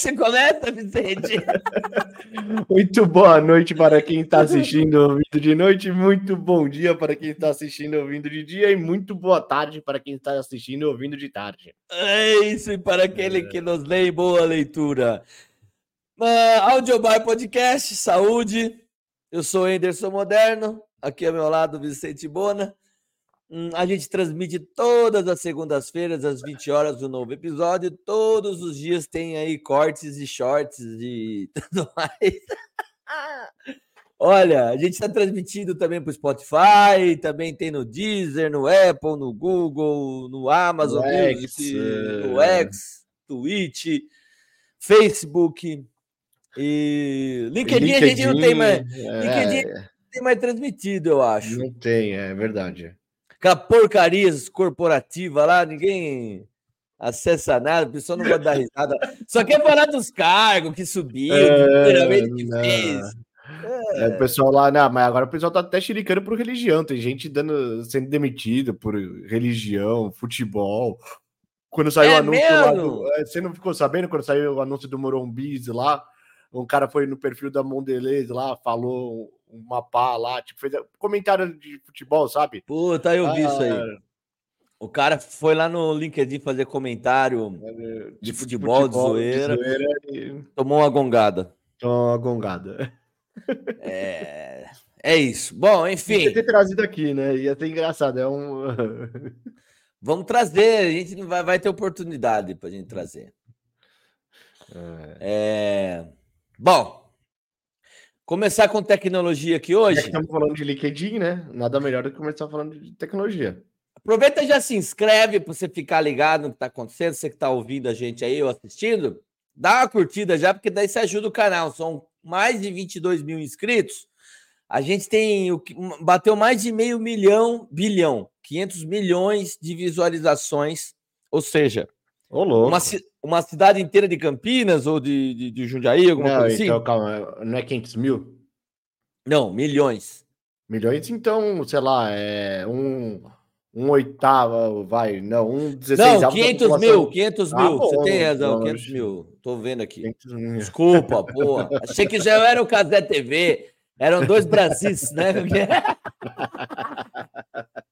que você começa, Vicente? muito boa noite para quem está assistindo ouvindo de noite, muito bom dia para quem está assistindo ouvindo de dia e muito boa tarde para quem está assistindo ouvindo de tarde. É isso, e para aquele que nos lê, boa leitura. Uh, Audiobar Podcast, saúde. Eu sou Anderson Moderno, aqui ao meu lado Vicente Bona. Hum, a gente transmite todas as segundas-feiras, às 20 horas, um novo episódio. Todos os dias tem aí cortes e shorts e tudo mais. Olha, a gente está transmitindo também para o Spotify, também tem no Deezer, no Apple, no Google, no Amazon no Music, X, no é. X, Twitch, Facebook e LinkedIn, LinkedIn, a gente não tem mais. É... LinkedIn não tem mais transmitido, eu acho. Não tem, é verdade aquela porcaria corporativa lá, ninguém acessa nada, o pessoal não vai dar risada. Só quer falar dos cargos que subiu, é, que fez. É. é. o pessoal lá, não, mas agora o pessoal tá até xericando por religião. Tem gente dando, sendo demitido por religião, futebol. Quando saiu é o anúncio lá do, é, Você não ficou sabendo quando saiu o anúncio do Morumbi lá? Um cara foi no perfil da Mondelez lá, falou uma pá lá, tipo, fez comentário de futebol, sabe? Puta, eu vi ah, isso aí. Ah, o cara foi lá no LinkedIn fazer comentário de, de futebol, de, futebol, de zoeira, de zoeira e... tomou uma gongada. Tomou uma gongada. É, é isso. Bom, enfim. Ia ter trazido aqui, né? Ia ser engraçado. É um. Vamos trazer, a gente vai, vai ter oportunidade para a gente trazer. É... é... Bom, Começar com tecnologia aqui hoje. É estamos falando de LinkedIn, né? Nada melhor do que começar falando de tecnologia. Aproveita e já se inscreve para você ficar ligado no que está acontecendo. Você que está ouvindo a gente aí ou assistindo, dá uma curtida já, porque daí você ajuda o canal. São mais de 22 mil inscritos. A gente tem bateu mais de meio milhão, bilhão, 500 milhões de visualizações. Ou seja, uma, uma cidade inteira de Campinas ou de, de, de Jundiaí, alguma não, coisa assim? Então, calma, não é 500 mil? Não, milhões. Milhões, então, sei lá, é um, um oitavo, vai, não, um 16 Não, 500 mil, 500 mil, ah, bom, você tem razão, bom, 500 mil, tô vendo aqui. Desculpa, porra, achei que já era o Casé TV, eram dois Brasis, né?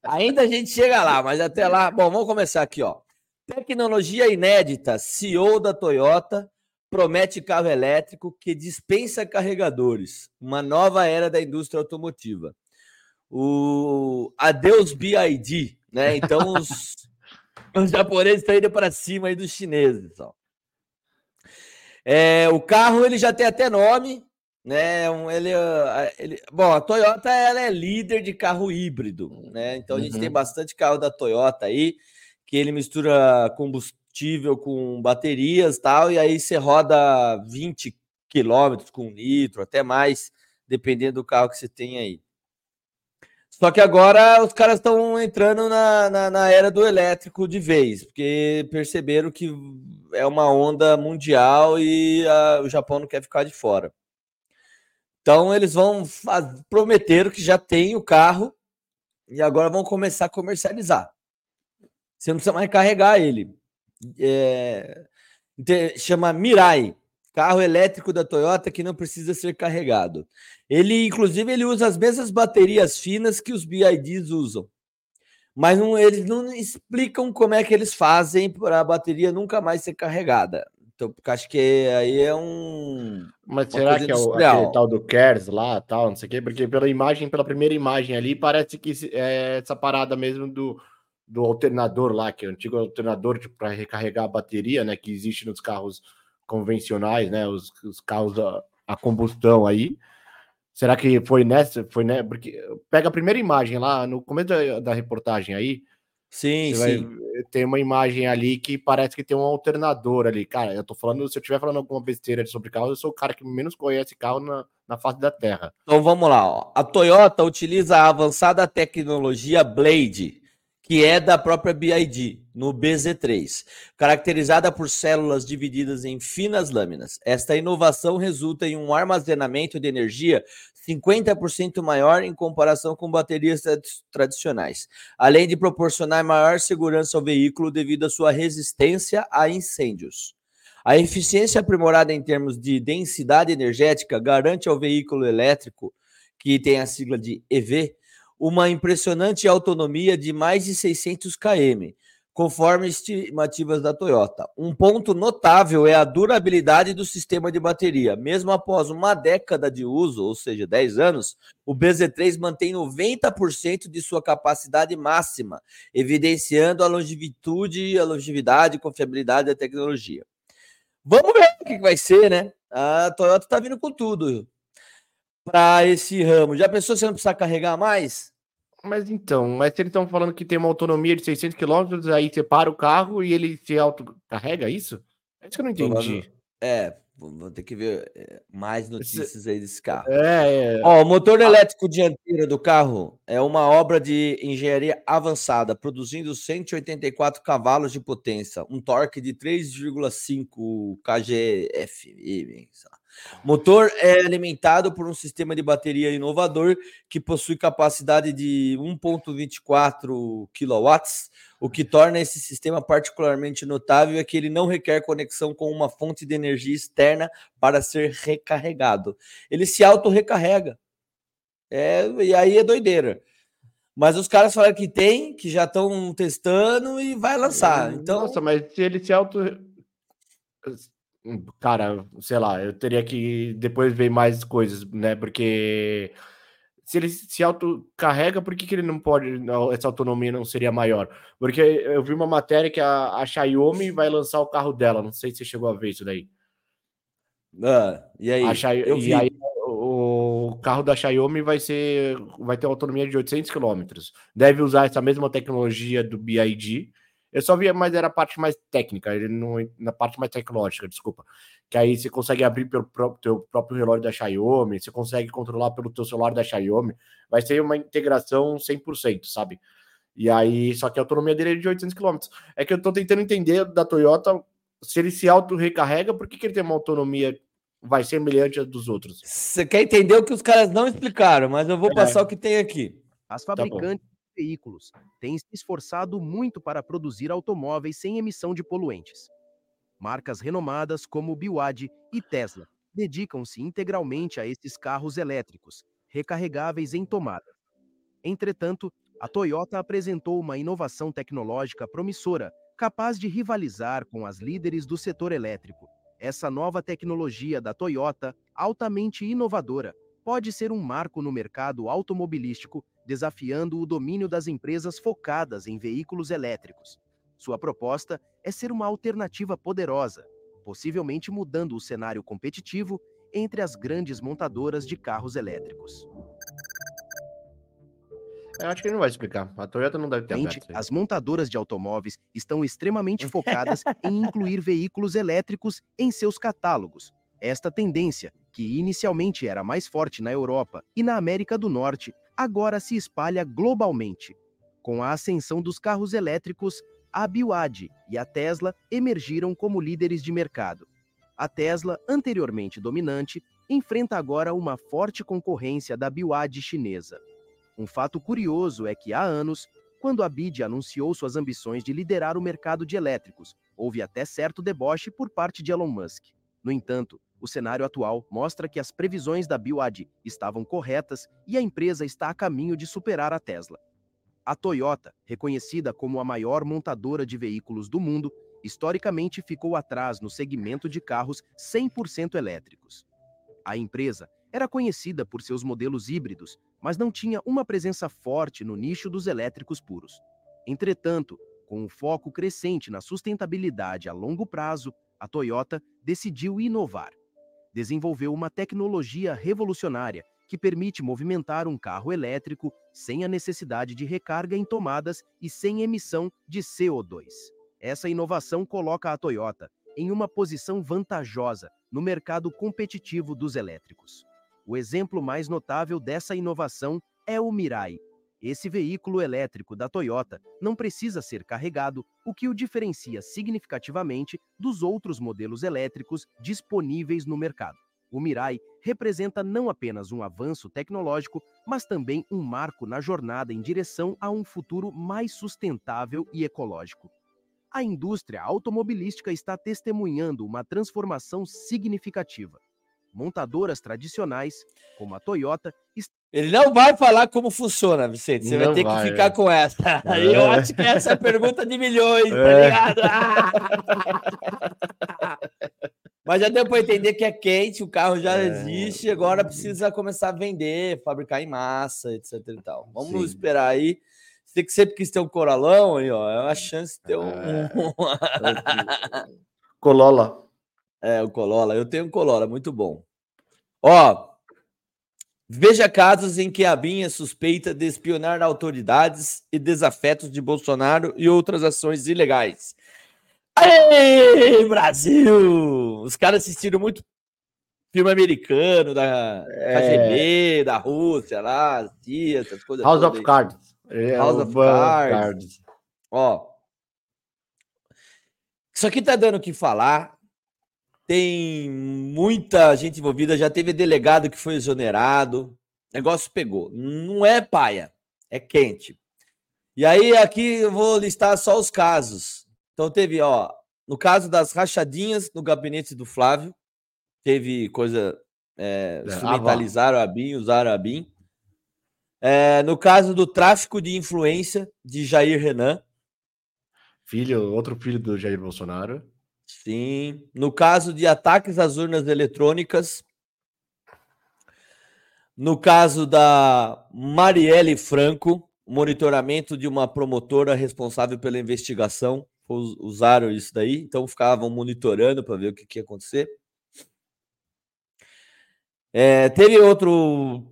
Ainda a gente chega lá, mas até lá, bom, vamos começar aqui, ó. Tecnologia inédita. CEO da Toyota promete carro elétrico que dispensa carregadores. Uma nova era da indústria automotiva. O adeus BID, né? Então os, os japoneses estão indo para cima aí dos chineses. Ó. É, o carro ele já tem até nome, né? Ele, ele, bom, a Toyota ela é líder de carro híbrido, né? Então a gente uhum. tem bastante carro da Toyota aí que ele mistura combustível com baterias tal, e aí você roda 20 quilômetros com nitro, até mais, dependendo do carro que você tem aí. Só que agora os caras estão entrando na, na, na, era do elétrico de vez, porque perceberam que é uma onda mundial e a, o Japão não quer ficar de fora. Então eles vão prometer que já tem o carro e agora vão começar a comercializar. Você não precisa mais carregar ele. É, chama Mirai, carro elétrico da Toyota que não precisa ser carregado. Ele, inclusive, ele usa as mesmas baterias finas que os BIDs usam. Mas não, eles não explicam como é que eles fazem para a bateria nunca mais ser carregada. Então, acho que aí é um. Mas será que é o aquele tal do Kers lá, tal, não sei o quê? Porque pela imagem, pela primeira imagem ali, parece que é essa parada mesmo do do alternador lá, que é o antigo alternador para recarregar a bateria, né? Que existe nos carros convencionais, né? Os, os carros a, a, combustão aí. Será que foi nessa? Foi né? Porque pega a primeira imagem lá no começo da, da reportagem aí. Sim, sim. Vai, tem uma imagem ali que parece que tem um alternador ali. Cara, eu tô falando, se eu estiver falando alguma besteira sobre carro, eu sou o cara que menos conhece carro na, na face da Terra. Então vamos lá, ó. A Toyota utiliza a avançada tecnologia Blade que é da própria BID, no BZ3, caracterizada por células divididas em finas lâminas. Esta inovação resulta em um armazenamento de energia 50% maior em comparação com baterias tradicionais, além de proporcionar maior segurança ao veículo devido à sua resistência a incêndios. A eficiência aprimorada em termos de densidade energética garante ao veículo elétrico, que tem a sigla de EV, uma impressionante autonomia de mais de 600 km, conforme estimativas da Toyota. Um ponto notável é a durabilidade do sistema de bateria. Mesmo após uma década de uso, ou seja, 10 anos, o BZ3 mantém 90% de sua capacidade máxima, evidenciando a longevidade, a longevidade e confiabilidade da tecnologia. Vamos ver o que vai ser, né? A Toyota está vindo com tudo para esse ramo. Já pensou se não precisar carregar mais? Mas então, mas eles estão falando que tem uma autonomia de 600 km, aí você para o carro e ele se autocarrega, é isso? É isso que eu não entendi. É, vou ter que ver é, mais notícias aí desse carro. É, é. Ó, o motor ah. elétrico dianteiro do carro é uma obra de engenharia avançada, produzindo 184 cavalos de potência, um torque de 3,5 kgf. O motor é alimentado por um sistema de bateria inovador que possui capacidade de 1.24 kW. O que torna esse sistema particularmente notável é que ele não requer conexão com uma fonte de energia externa para ser recarregado. Ele se auto-recarrega. É, e aí é doideira. Mas os caras falaram que tem, que já estão testando e vai lançar. Então... Nossa, mas se ele se auto Cara, sei lá, eu teria que depois ver mais coisas, né? Porque se ele se autocarrega, por que, que ele não pode, essa autonomia não seria maior? Porque eu vi uma matéria que a, a Xiaomi vai lançar o carro dela, não sei se você chegou a ver isso daí. Ah, e aí? E aí o carro da Xiaomi vai ser, vai ter autonomia de 800 km. Deve usar essa mesma tecnologia do BID, eu só via, mas era a parte mais técnica, ele não, na parte mais tecnológica, desculpa. Que aí você consegue abrir pelo próprio, teu próprio relógio da Xiaomi, você consegue controlar pelo teu celular da Xiaomi. Vai ser uma integração 100%, sabe? E aí, só que a autonomia dele é de 800 km. É que eu tô tentando entender da Toyota se ele se auto-recarrega, por que, que ele tem uma autonomia vai ser semelhante à dos outros? Você quer entender o que os caras não explicaram, mas eu vou é. passar o que tem aqui. As tá fabricantes tá veículos têm se esforçado muito para produzir automóveis sem emissão de poluentes. Marcas renomadas como BYD e Tesla dedicam-se integralmente a esses carros elétricos, recarregáveis em tomada. Entretanto, a Toyota apresentou uma inovação tecnológica promissora, capaz de rivalizar com as líderes do setor elétrico. Essa nova tecnologia da Toyota, altamente inovadora, pode ser um marco no mercado automobilístico desafiando o domínio das empresas focadas em veículos elétricos. Sua proposta é ser uma alternativa poderosa, possivelmente mudando o cenário competitivo entre as grandes montadoras de carros elétricos. Eu acho que ele não vai explicar. A Toyota não deve ter Gente, As montadoras de automóveis estão extremamente focadas em incluir veículos elétricos em seus catálogos. Esta tendência, que inicialmente era mais forte na Europa e na América do Norte, agora se espalha globalmente. Com a ascensão dos carros elétricos, a BYD e a Tesla emergiram como líderes de mercado. A Tesla, anteriormente dominante, enfrenta agora uma forte concorrência da BYD chinesa. Um fato curioso é que há anos, quando a BYD anunciou suas ambições de liderar o mercado de elétricos, houve até certo deboche por parte de Elon Musk. No entanto, o cenário atual mostra que as previsões da BYD estavam corretas e a empresa está a caminho de superar a Tesla. A Toyota, reconhecida como a maior montadora de veículos do mundo, historicamente ficou atrás no segmento de carros 100% elétricos. A empresa era conhecida por seus modelos híbridos, mas não tinha uma presença forte no nicho dos elétricos puros. Entretanto, com o foco crescente na sustentabilidade a longo prazo, a Toyota decidiu inovar desenvolveu uma tecnologia revolucionária que permite movimentar um carro elétrico sem a necessidade de recarga em tomadas e sem emissão de CO2. Essa inovação coloca a Toyota em uma posição vantajosa no mercado competitivo dos elétricos. O exemplo mais notável dessa inovação é o Mirai, esse veículo elétrico da Toyota não precisa ser carregado, o que o diferencia significativamente dos outros modelos elétricos disponíveis no mercado. O Mirai representa não apenas um avanço tecnológico, mas também um marco na jornada em direção a um futuro mais sustentável e ecológico. a indústria automobilística está testemunhando uma transformação significativa. Montadoras tradicionais, como a Toyota, ele não vai falar como funciona, Vicente. Você não vai ter vai, que ficar é. com essa. É. Eu acho que essa é a pergunta de milhões, tá é. ligado? Mas já deu para entender que é quente, o carro já é. existe, agora precisa começar a vender, fabricar em massa, etc e tal. Vamos Sim. esperar aí. Você que sempre quis ter um coralão aí, ó, é uma chance de ter um. É. Colola. É, o Colola. Eu tenho um Colola, muito bom. Ó, veja casos em que a BIM é suspeita de espionar autoridades e desafetos de Bolsonaro e outras ações ilegais. Aê, Brasil! Os caras assistiram muito filme americano da é... KGB, da Rússia lá, CIA, essas coisas. House of Cards. É, House of Cards. Cards. Ó. Isso aqui tá dando o que falar. Tem muita gente envolvida, já teve delegado que foi exonerado. O negócio pegou. Não é paia, é quente. E aí aqui eu vou listar só os casos. Então teve, ó, no caso das rachadinhas no gabinete do Flávio, teve coisa. É, é instrumentalizaram a BIM, usaram a BIM. É, no caso do tráfico de influência de Jair Renan. Filho, outro filho do Jair Bolsonaro. Sim. No caso de ataques às urnas eletrônicas. No caso da Marielle Franco, monitoramento de uma promotora responsável pela investigação usaram isso daí, então ficavam monitorando para ver o que, que ia acontecer. É, teve outro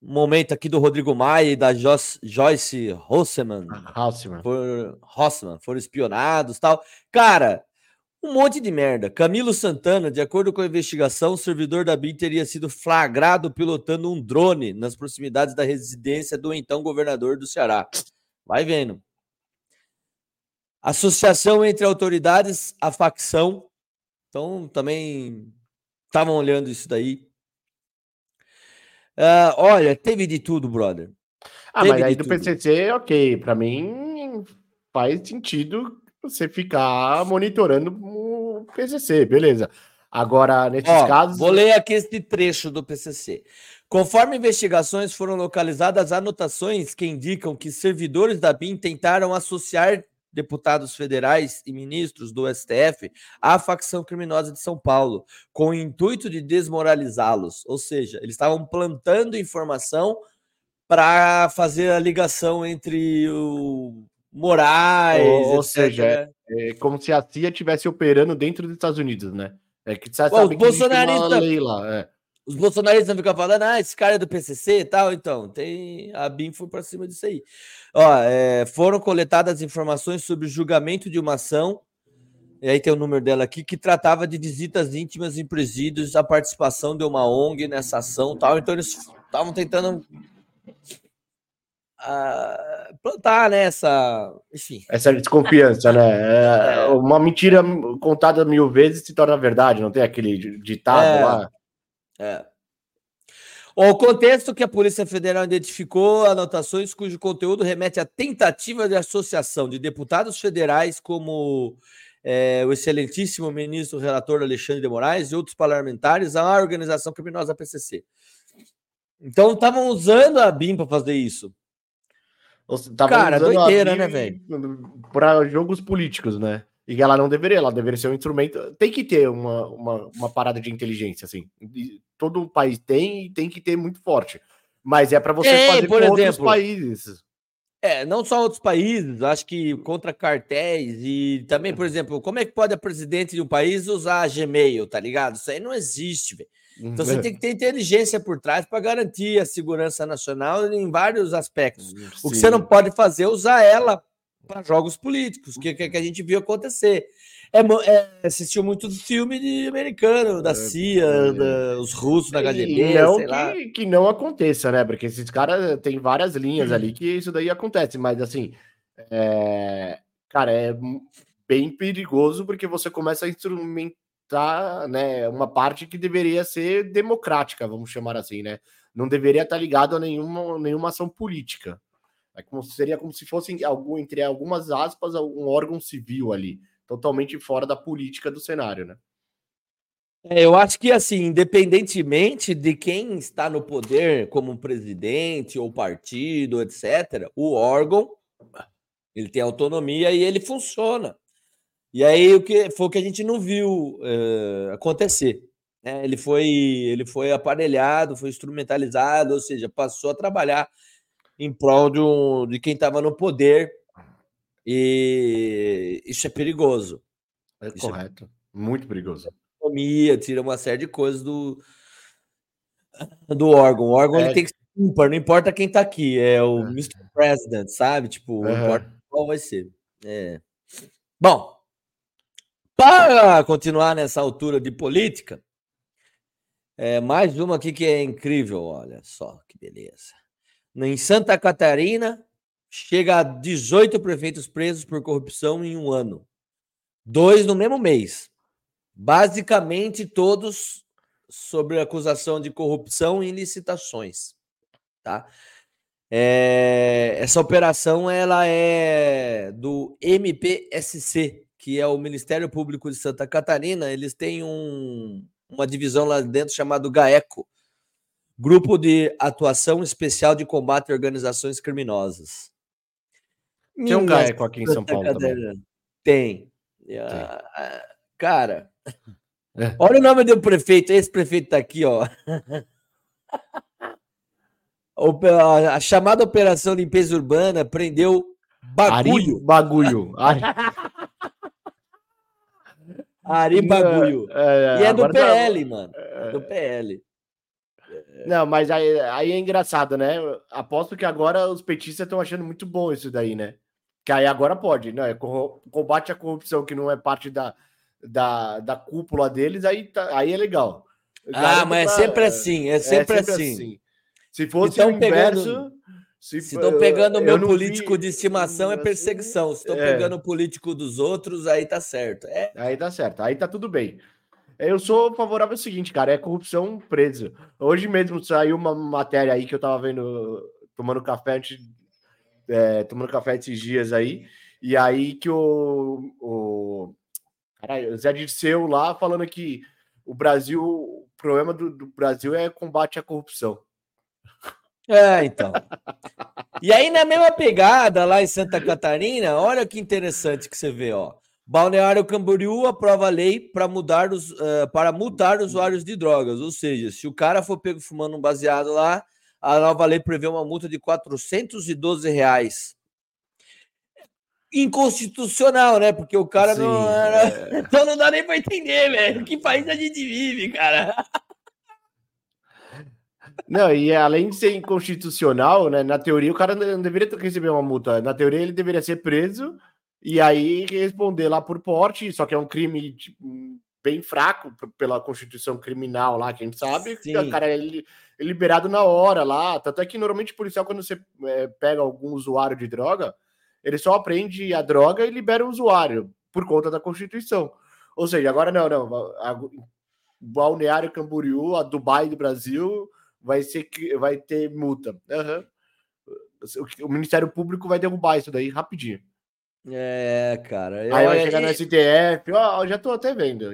momento aqui do Rodrigo Maia e da Joyce Hosseman, Hosseman. For, Hosseman foram espionados tal. Cara, um monte de merda. Camilo Santana, de acordo com a investigação, o servidor da BIM teria sido flagrado pilotando um drone nas proximidades da residência do então governador do Ceará. Vai vendo. Associação entre autoridades, a facção. Então, também estavam olhando isso daí. Uh, olha, teve de tudo, brother. Ah, teve mas aí do tudo. PCC, ok. Para mim, faz sentido você ficar monitorando o PCC, beleza. Agora, nesses Ó, casos. Vou ler aqui esse trecho do PCC. Conforme investigações foram localizadas anotações que indicam que servidores da BIM tentaram associar deputados federais e ministros do STF à facção criminosa de São Paulo, com o intuito de desmoralizá-los. Ou seja, eles estavam plantando informação para fazer a ligação entre o Moraes. Ou, ou seja, é, é, como se a CIA estivesse operando dentro dos Estados Unidos, né? É que você sabe que bolsonaristas. É. Os bolsonaristas ficam falando, ah, esse cara é do PCC e tal. Então, tem a BIM foi para cima disso aí. Ó, é, foram coletadas informações sobre o julgamento de uma ação, e aí tem o número dela aqui, que tratava de visitas íntimas em presídios, a participação de uma ONG nessa ação tal. Então, eles estavam tentando uh, plantar né, essa, enfim. Essa desconfiança, né? É, é, uma mentira contada mil vezes se torna verdade, não tem aquele ditado é, lá? É. O contexto que a Polícia Federal identificou anotações cujo conteúdo remete à tentativa de associação de deputados federais como é, o excelentíssimo ministro relator Alexandre de Moraes e outros parlamentares à organização criminosa PCC. Então estavam usando a BIM para fazer isso. Cara, doideira, né, velho? Para jogos políticos, né? E ela não deveria, ela deveria ser um instrumento. Tem que ter uma, uma, uma parada de inteligência, assim. Todo país tem e tem que ter muito forte. Mas é para você é, fazer por com exemplo, outros países. É, não só outros países, acho que contra cartéis e também, por exemplo, como é que pode a presidente de um país usar Gmail, tá ligado? Isso aí não existe, velho. Então você uhum. tem que ter inteligência por trás para garantir a segurança nacional em vários aspectos. Sim. O que você não pode fazer é usar ela para jogos políticos, que, que, a gente viu acontecer. É, é, assistiu muito filme de americano, da é, CIA, é, da, os russos da KGB, não que, lá. que não aconteça, né? Porque esses caras têm várias linhas ali que isso daí acontece, mas assim, é, cara, é bem perigoso porque você começa a instrumentar, né, uma parte que deveria ser democrática, vamos chamar assim, né? Não deveria estar ligado a nenhuma, nenhuma ação política. É como, seria como se fosse, algum, entre algumas aspas, um órgão civil ali, totalmente fora da política do cenário, né? É, eu acho que, assim, independentemente de quem está no poder, como presidente ou partido, etc., o órgão ele tem autonomia e ele funciona. E aí o que foi o que a gente não viu uh, acontecer. Né? Ele foi ele foi aparelhado, foi instrumentalizado, ou seja, passou a trabalhar em prol de, um, de quem estava no poder. E isso é perigoso. É isso é correto. É... Muito perigoso economia, tira uma série de coisas do, do órgão. O órgão é. ele tem que ser ímpar, não importa quem tá aqui, é o é. Mr. President, sabe? Tipo, não importa qual vai ser. É. Bom, para continuar nessa altura de política, é mais uma aqui que é incrível, olha só que beleza. Em Santa Catarina, chega a 18 prefeitos presos por corrupção em um ano. Dois no mesmo mês. Basicamente, todos sobre acusação de corrupção e licitações. Tá? É, essa operação ela é do MPSC, que é o Ministério Público de Santa Catarina. Eles têm um, uma divisão lá dentro chamado GAECO, Grupo de Atuação Especial de Combate a Organizações Criminosas. Tem um GAECO aqui em São Paulo Catarina. também. Tem. Tem. Cara, é. Olha o nome do prefeito, esse prefeito tá aqui, ó. A chamada Operação Limpeza Urbana prendeu bagulho. Ari bagulho. Ari, Ari bagulho. É, é, e é do PL, tá... mano. É do PL. Não, mas aí, aí, é engraçado, né? Aposto que agora os petistas estão achando muito bom isso daí, né? Que aí agora pode, né? Combate à corrupção que não é parte da, da, da cúpula deles, aí, tá, aí é legal. Ah, mas pra, é sempre assim, é sempre, é sempre assim. assim. Se fosse o inverso... Pegando... Se estão pegando o meu político vi... de estimação, é perseguição. Se estão é. pegando o político dos outros, aí tá certo. É. Aí tá certo, aí tá tudo bem. Eu sou favorável ao seguinte, cara, é corrupção presa. Hoje mesmo saiu uma matéria aí que eu tava vendo, tomando café antes, é, tomando café esses dias aí, e aí que o, o Caralho, Zé Dirceu lá falando que o Brasil, o problema do, do Brasil é combate à corrupção. É, então. E aí, na mesma pegada, lá em Santa Catarina, olha que interessante que você vê, ó. Balneário Camboriú aprova lei para mudar os, uh, para multar usuários de drogas. Ou seja, se o cara for pego fumando um baseado lá, a nova lei prevê uma multa de 412 reais inconstitucional, né? Porque o cara Sim, não era. É... Então não dá nem para entender, velho. Que país a gente vive, cara? Não, e além de ser inconstitucional, né? Na teoria, o cara não deveria receber uma multa. Na teoria, ele deveria ser preso e aí responder lá por porte, só que é um crime tipo, bem fraco pela Constituição Criminal lá, quem sabe. Sim. O cara é liberado na hora lá. Tanto é que normalmente o policial, quando você é, pega algum usuário de droga, ele só aprende a droga e libera o usuário por conta da Constituição. Ou seja, agora não, não. A, Balneário Camboriú, a Dubai do Brasil, vai ser vai ter multa. Uhum. O Ministério Público vai derrubar isso daí rapidinho. É, cara. Aí vai chegar no STF, ó, já tô até vendo.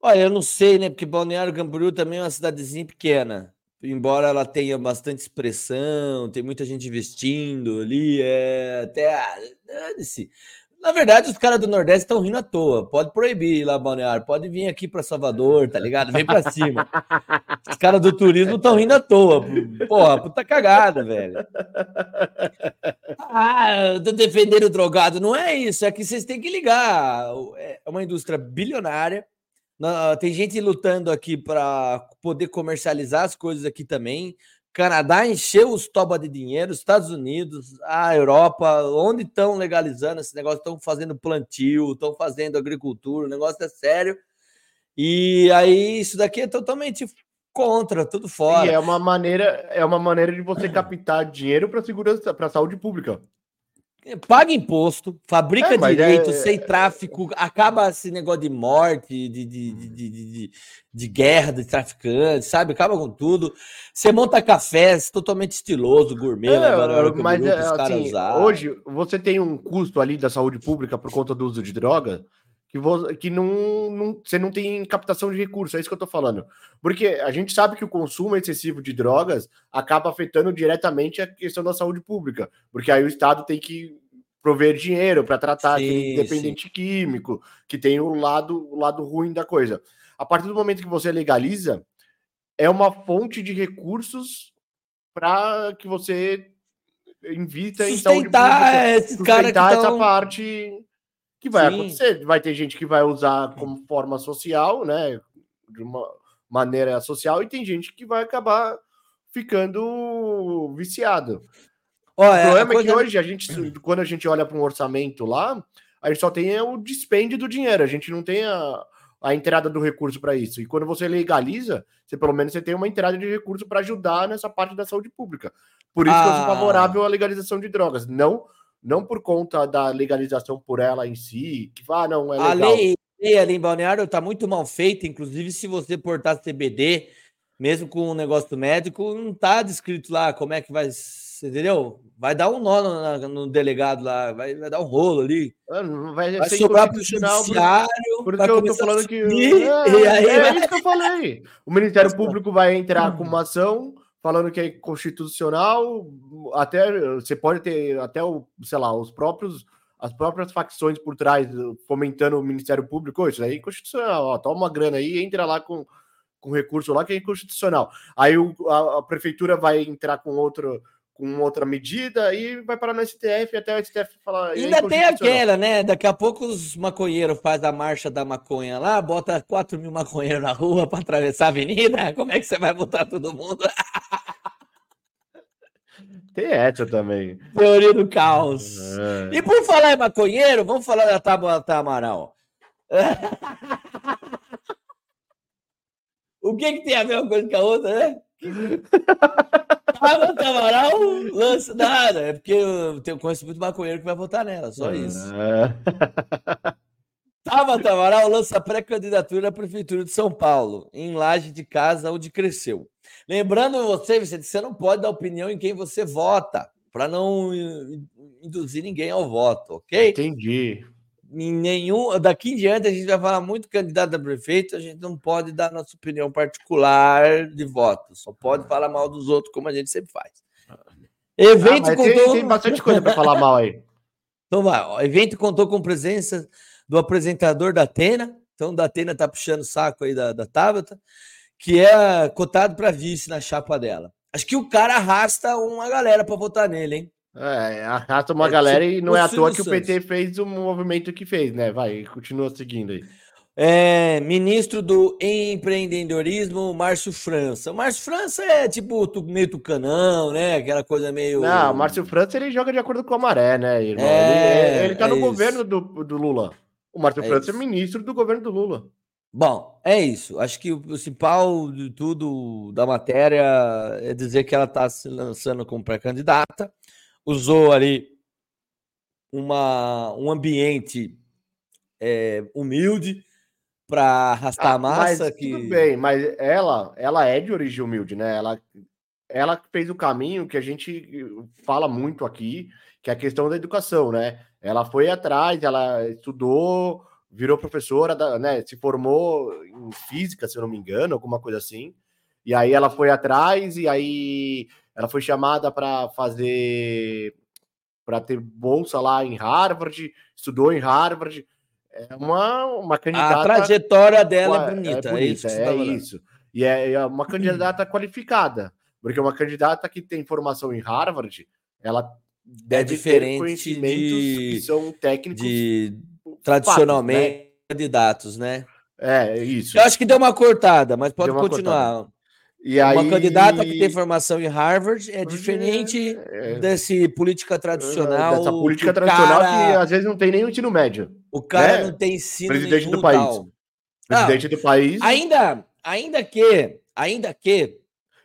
Olha, eu não sei, né? Porque Balneário Camboriú também é uma cidadezinha pequena embora ela tenha bastante expressão, tem muita gente investindo ali, é até. Ah, Na verdade, os caras do Nordeste estão rindo à toa. Pode proibir ir lá, Balneário. Pode vir aqui para Salvador, tá ligado? Vem para cima. Os caras do turismo estão rindo à toa. Porra, puta cagada, velho. Ah, tô defendendo o drogado. Não é isso. É que vocês têm que ligar. É uma indústria bilionária tem gente lutando aqui para poder comercializar as coisas aqui também. Canadá encheu os toba de dinheiro, Estados Unidos, a Europa, onde estão legalizando esse negócio, estão fazendo plantio, estão fazendo agricultura, o negócio é sério. E aí isso daqui é totalmente contra, tudo fora. E é uma maneira, é uma maneira de você captar dinheiro para segurança, para saúde pública. Paga imposto, fabrica é, direito, é... sem tráfico, acaba esse negócio de morte, de, de, de, de, de guerra, de traficantes, sabe? Acaba com tudo. Você monta cafés totalmente estiloso, gourmet, é, né? mas é, assim, hoje você tem um custo ali da saúde pública por conta do uso de droga que, você, que não, não, você não tem captação de recursos, é isso que eu tô falando. Porque a gente sabe que o consumo excessivo de drogas acaba afetando diretamente a questão da saúde pública, porque aí o Estado tem que prover dinheiro para tratar sim, aquele dependente sim. químico, que tem o lado, o lado ruim da coisa. A partir do momento que você legaliza, é uma fonte de recursos para que você invita em saúde pública, esse cara que essa parte que vai Sim. acontecer. Vai ter gente que vai usar como forma social, né? De uma maneira social, e tem gente que vai acabar ficando viciado. o problema é que hoje a gente, quando a gente olha para um orçamento lá, a gente só tem o dispêndio do dinheiro, a gente não tem a, a entrada do recurso para isso. E quando você legaliza, você pelo menos você tem uma entrada de recurso para ajudar nessa parte da saúde pública. Por isso ah. que eu sou ah. favorável à legalização de drogas. Não não por conta da legalização por ela em si, que ah, não é legal. A lei, lei ali em Balneário está muito mal feita, inclusive se você portar CBD, mesmo com um negócio médico, não está descrito lá como é que vai, entendeu? Vai dar um nó no, no delegado lá, vai, vai, dar um rolo ali. Ah, vai, vai sobrar para o judiciário. Por isso que eu tô falando que. É, aí, é, é isso que eu falei. O Ministério Público vai entrar com uma ação falando que é constitucional, até você pode ter até o, sei lá, os próprios as próprias facções por trás fomentando o Ministério Público, isso aí é inconstitucional, ó, toma uma grana aí, entra lá com com recurso lá que é inconstitucional. Aí o, a, a prefeitura vai entrar com outro com outra medida e vai parar no STF até o STF falar. É Ainda tem aquela, né? Daqui a pouco os maconheiros fazem a marcha da maconha lá, bota 4 mil maconheiros na rua para atravessar a avenida. Como é que você vai botar todo mundo? Tem essa também. Teoria do caos. É. E por falar em maconheiro, vamos falar da Tabata Amaral. o que, que tem a ver uma coisa com a outra, né? Tabata Amaral lança nada. É porque eu tenho conheço muito maconheiro que vai votar nela, só é. isso. Tabata Amaral lança pré-candidatura à Prefeitura de São Paulo, em laje de casa onde cresceu. Lembrando você, Vicente, você não pode dar opinião em quem você vota, para não induzir ninguém ao voto, ok? Entendi. Em nenhum, daqui em diante a gente vai falar muito candidato a prefeito, a gente não pode dar nossa opinião particular de voto, só pode falar mal dos outros, como a gente sempre faz. Evento ah, contou... tem, tem bastante coisa para falar mal aí. Então vai, o evento contou com presença do apresentador da Atena, então da Atena tá puxando o saco aí da, da Tabata, que é cotado para vice na chapa dela. Acho que o cara arrasta uma galera para votar nele, hein? É, arrasta uma é, galera tipo, e não é à toa que o PT fez o movimento que fez, né? Vai, continua seguindo aí. É, ministro do empreendedorismo, Márcio França. O Márcio França é tipo meio tucanão, né? Aquela coisa meio. Não, o Márcio França ele joga de acordo com a maré, né, irmão? É, ele, ele tá no isso. governo do, do Lula. O Márcio é França é isso. é ministro do governo do Lula. Bom, é isso. Acho que o principal de tudo da matéria é dizer que ela está se lançando como pré-candidata, usou ali uma, um ambiente é, humilde para arrastar ah, a massa. Mas, que... Tudo bem, mas ela, ela é de origem humilde, né? Ela, ela fez o caminho que a gente fala muito aqui, que é a questão da educação, né? Ela foi atrás, ela estudou virou professora, da, né, se formou em física, se eu não me engano, alguma coisa assim. E aí ela foi atrás e aí ela foi chamada para fazer para ter bolsa lá em Harvard, estudou em Harvard. É uma, uma candidata. A trajetória dela é bonita, é, bonita, é isso. É tá isso. E é, é uma candidata qualificada, porque uma candidata que tem formação em Harvard, ela é diferente conhecimentos de, que são técnicos de tradicionalmente fatos, né? candidatos, né? É, isso. Eu acho que deu uma cortada, mas pode continuar. E uma aí... candidata que tem formação em Harvard é diferente é, é... desse política tradicional. Dessa política tradicional cara... que às vezes não tem nem o ensino médio. O cara né? não tem ensino Presidente do país. Tal. Presidente não, do país. Ainda, ainda que, ainda que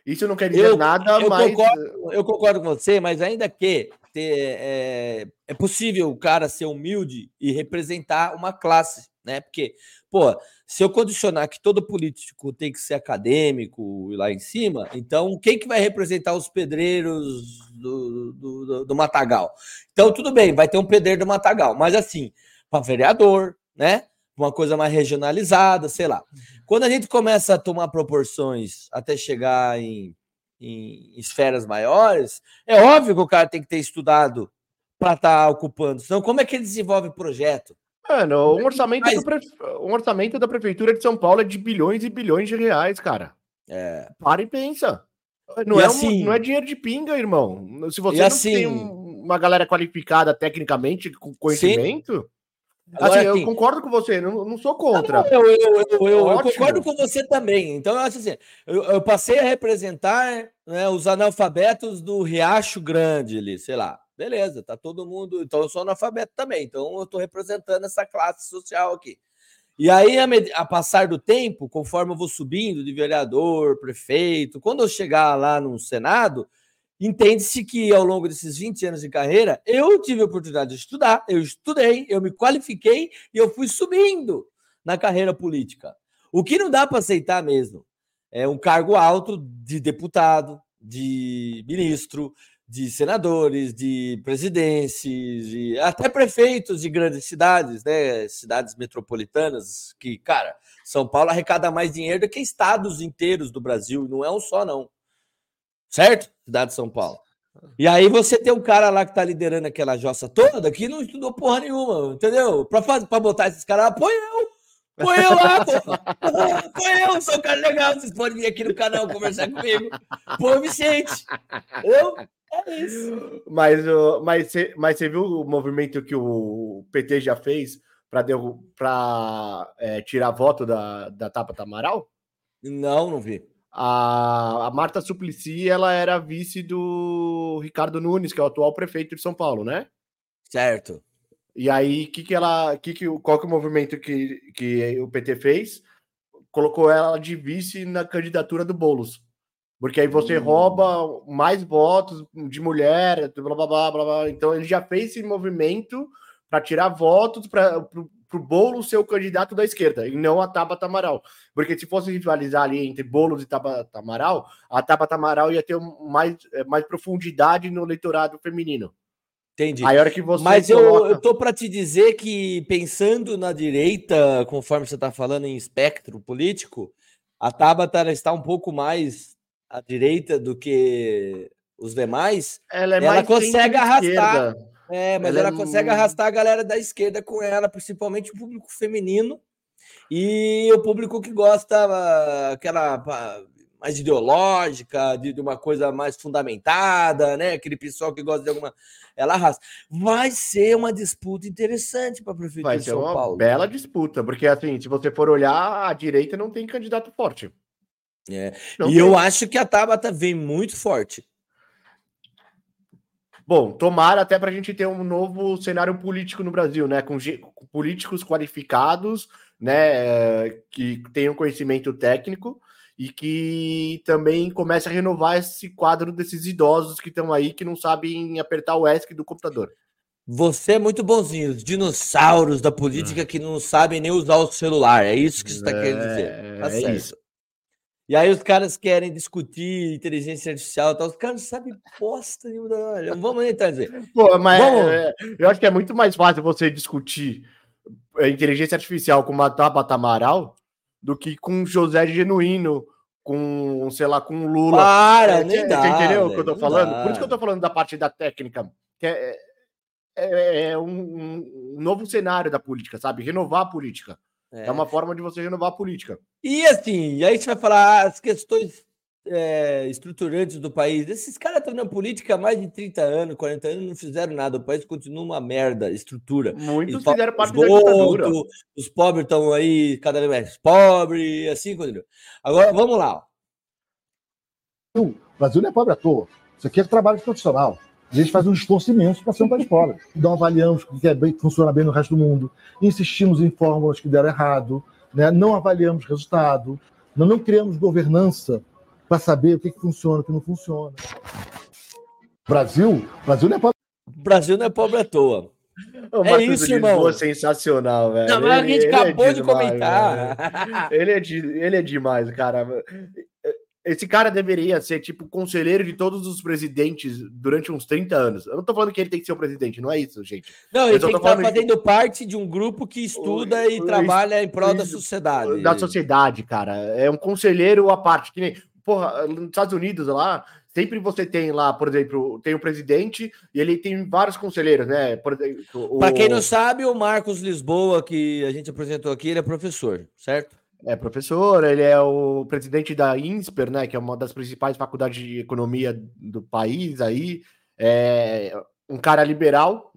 Isso não quer dizer eu, nada, eu mas. Concordo, eu concordo com você, mas ainda que ter, é, é possível o cara ser humilde e representar uma classe, né? Porque, pô, se eu condicionar que todo político tem que ser acadêmico lá em cima, então quem que vai representar os pedreiros do, do, do, do Matagal? Então, tudo bem, vai ter um pedreiro do Matagal, mas assim, para vereador, né? Uma coisa mais regionalizada, sei lá. Quando a gente começa a tomar proporções até chegar em em esferas maiores, é óbvio que o cara tem que ter estudado para estar tá ocupando. Senão, como é que ele desenvolve projeto? Mano, um orçamento, Mas... pre... um orçamento da Prefeitura de São Paulo é de bilhões e bilhões de reais, cara. É. Para e pensa. Não, e é assim... um, não é dinheiro de pinga, irmão. Se você não assim... tem um, uma galera qualificada tecnicamente, com conhecimento. Sim. Agora, assim, eu assim, concordo com você, não, não sou contra. Não, eu, eu, eu, eu, concordo com você também. Então, eu acho assim, eu, passei a representar né, os analfabetos do Riacho Grande ali, sei lá. Beleza, tá todo mundo. Então, eu sou analfabeto também. Então, eu estou representando essa classe social aqui. E aí, a, a, passar do tempo, conforme eu vou subindo de vereador, prefeito, quando eu chegar lá no Senado, Entende-se que ao longo desses 20 anos de carreira, eu tive a oportunidade de estudar, eu estudei, eu me qualifiquei e eu fui subindo na carreira política. O que não dá para aceitar mesmo é um cargo alto de deputado, de ministro, de senadores, de presidentes, de, até prefeitos de grandes cidades, né? Cidades metropolitanas, que, cara, São Paulo arrecada mais dinheiro do que estados inteiros do Brasil, não é um só, não certo? Cidade de São Paulo. E aí você tem um cara lá que tá liderando aquela jossa toda que não estudou porra nenhuma, entendeu? Pra, fazer, pra botar esses caras lá, põe eu! Põe eu lá, pô! Põe eu, sou um cara legal, vocês podem vir aqui no canal conversar comigo. Põe Vicente! Eu? É isso. Mas, mas, mas você viu o movimento que o PT já fez para é, tirar voto da, da Tapa Tamaral? Não, não vi. A, a Marta Suplicy, ela era vice do Ricardo Nunes, que é o atual prefeito de São Paulo, né? Certo. E aí, que que ela, que que, qual que é o movimento que, que o PT fez? Colocou ela de vice na candidatura do Bolos. Porque aí você hum. rouba mais votos de mulher, blá, blá, blá, blá, blá. Então ele já fez esse movimento para tirar votos para o Boulos ser o candidato da esquerda e não a Tabata Amaral. Porque se fosse rivalizar ali entre Boulos e Tabata Amaral, a Tabata Amaral ia ter mais, eh, mais profundidade no eleitorado feminino. Entendi. Aí, hora que você Mas coloca... eu, eu tô para te dizer que, pensando na direita, conforme você está falando em espectro político, a Tabata está um pouco mais à direita do que os demais. Ela, é ela consegue arrastar. É, mas ela, ela é consegue arrastar a galera da esquerda com ela, principalmente o público feminino e o público que gosta uh, aquela mais ideológica, de, de, uma coisa mais fundamentada, né? Aquele pessoal que gosta de alguma. Ela arrasta. Vai ser uma disputa interessante para a Prefeitura de São Paulo. Vai ser uma bela disputa, porque assim, se você for olhar, a direita não tem candidato forte. É. e tem. eu acho que a Tabata vem muito forte. Bom, tomara até para a gente ter um novo cenário político no Brasil, né? Com, com políticos qualificados, né? Que tenham conhecimento técnico e que também comece a renovar esse quadro desses idosos que estão aí que não sabem apertar o ESC do computador. Você é muito bonzinho, os dinossauros da política que não sabem nem usar o celular. É isso que você está é, querendo dizer. Tá é isso. E aí os caras querem discutir inteligência artificial e tal. Os caras não sabem bosta nenhuma. Vamos entrar dizer. Pô, mas é, eu acho que é muito mais fácil você discutir inteligência artificial com uma Tabata Amaral do que com José Genuíno, com, sei lá, com Lula. Para, é, nem dá, entendeu o que eu tô falando? Dá. Por isso que eu tô falando da parte da técnica, que é, é, é um, um novo cenário da política, sabe? Renovar a política. É. é. uma forma de você renovar a política. E assim, aí você vai falar as questões é, estruturantes do país. Esses caras estão na política há mais de 30 anos, 40 anos, não fizeram nada. O país continua uma merda, estrutura. Muitos fizeram parte da ditadura. Os pobres estão aí cada vez mais pobres, assim continua. Agora, vamos lá. O Brasil não é pobre à toa. Isso aqui é trabalho profissional. A gente faz um esforço imenso para ser um país pobre. Não avaliamos o que, é bem, funciona bem no resto do mundo, insistimos em fórmulas que deram errado, né? não avaliamos resultado, não, não criamos governança para saber o que, que funciona, o que não funciona. Brasil, Brasil não é pobre. Brasil não é pobre à toa. O é isso, irmão. É sensacional, velho. Não, mas a gente acabou é de demais, comentar. Ele é, de, ele é demais, cara. Esse cara deveria ser, tipo, conselheiro de todos os presidentes durante uns 30 anos. Eu não tô falando que ele tem que ser o presidente, não é isso, gente. Não, ele tem que estar fazendo que... parte de um grupo que estuda o, e o, trabalha em prol da sociedade. Da sociedade, cara. É um conselheiro à parte. Que nem, porra, nos Estados Unidos lá, sempre você tem lá, por exemplo, tem o presidente e ele tem vários conselheiros, né? Para quem não sabe, o Marcos Lisboa, que a gente apresentou aqui, ele é professor, certo? É professor, ele é o presidente da INSPER, né, que é uma das principais faculdades de economia do país aí, é um cara liberal.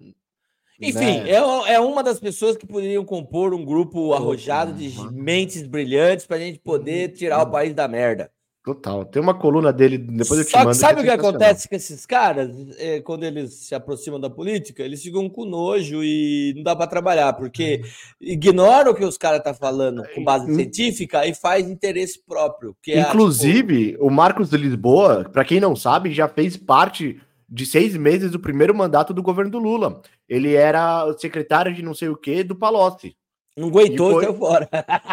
Enfim, né? é, é uma das pessoas que poderiam compor um grupo arrojado de mentes brilhantes para a gente poder tirar o país da merda. Total. Tem uma coluna dele, depois eu te Só mando. Que sabe o que acontece com esses caras? É, quando eles se aproximam da política, eles ficam com nojo e não dá para trabalhar, porque ignora o que os caras estão tá falando com base científica e faz interesse próprio. É Inclusive, tipo... o Marcos de Lisboa, para quem não sabe, já fez parte de seis meses do primeiro mandato do governo do Lula. Ele era secretário de não sei o que do Palocci. Não aguentou foi... fora.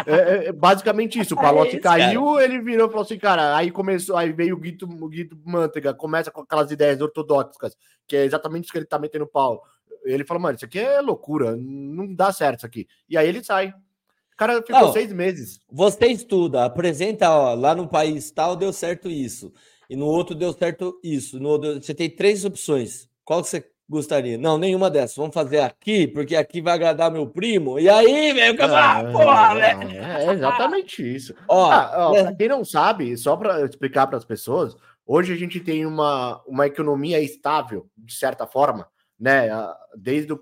É, é, é, basicamente isso. O é Palocci é caiu, cara. ele virou e falou assim, cara. Aí começou, aí veio o Guido, o Guido Mantega, começa com aquelas ideias ortodoxas, que é exatamente isso que ele tá metendo pau. Ele falou, mano, isso aqui é loucura, não dá certo isso aqui. E aí ele sai. O cara ficou não, seis meses. Você estuda, apresenta, ó, lá no país tal deu certo isso. E no outro deu certo isso. No outro, você tem três opções. Qual que você gostaria. Não, nenhuma dessas. Vamos fazer aqui, porque aqui vai agradar meu primo. E aí, velho, ah, porra, velho. É, é exatamente isso. Ó, ah, ó é. quem não sabe, só para explicar para as pessoas, hoje a gente tem uma, uma economia estável, de certa forma, né? Desde,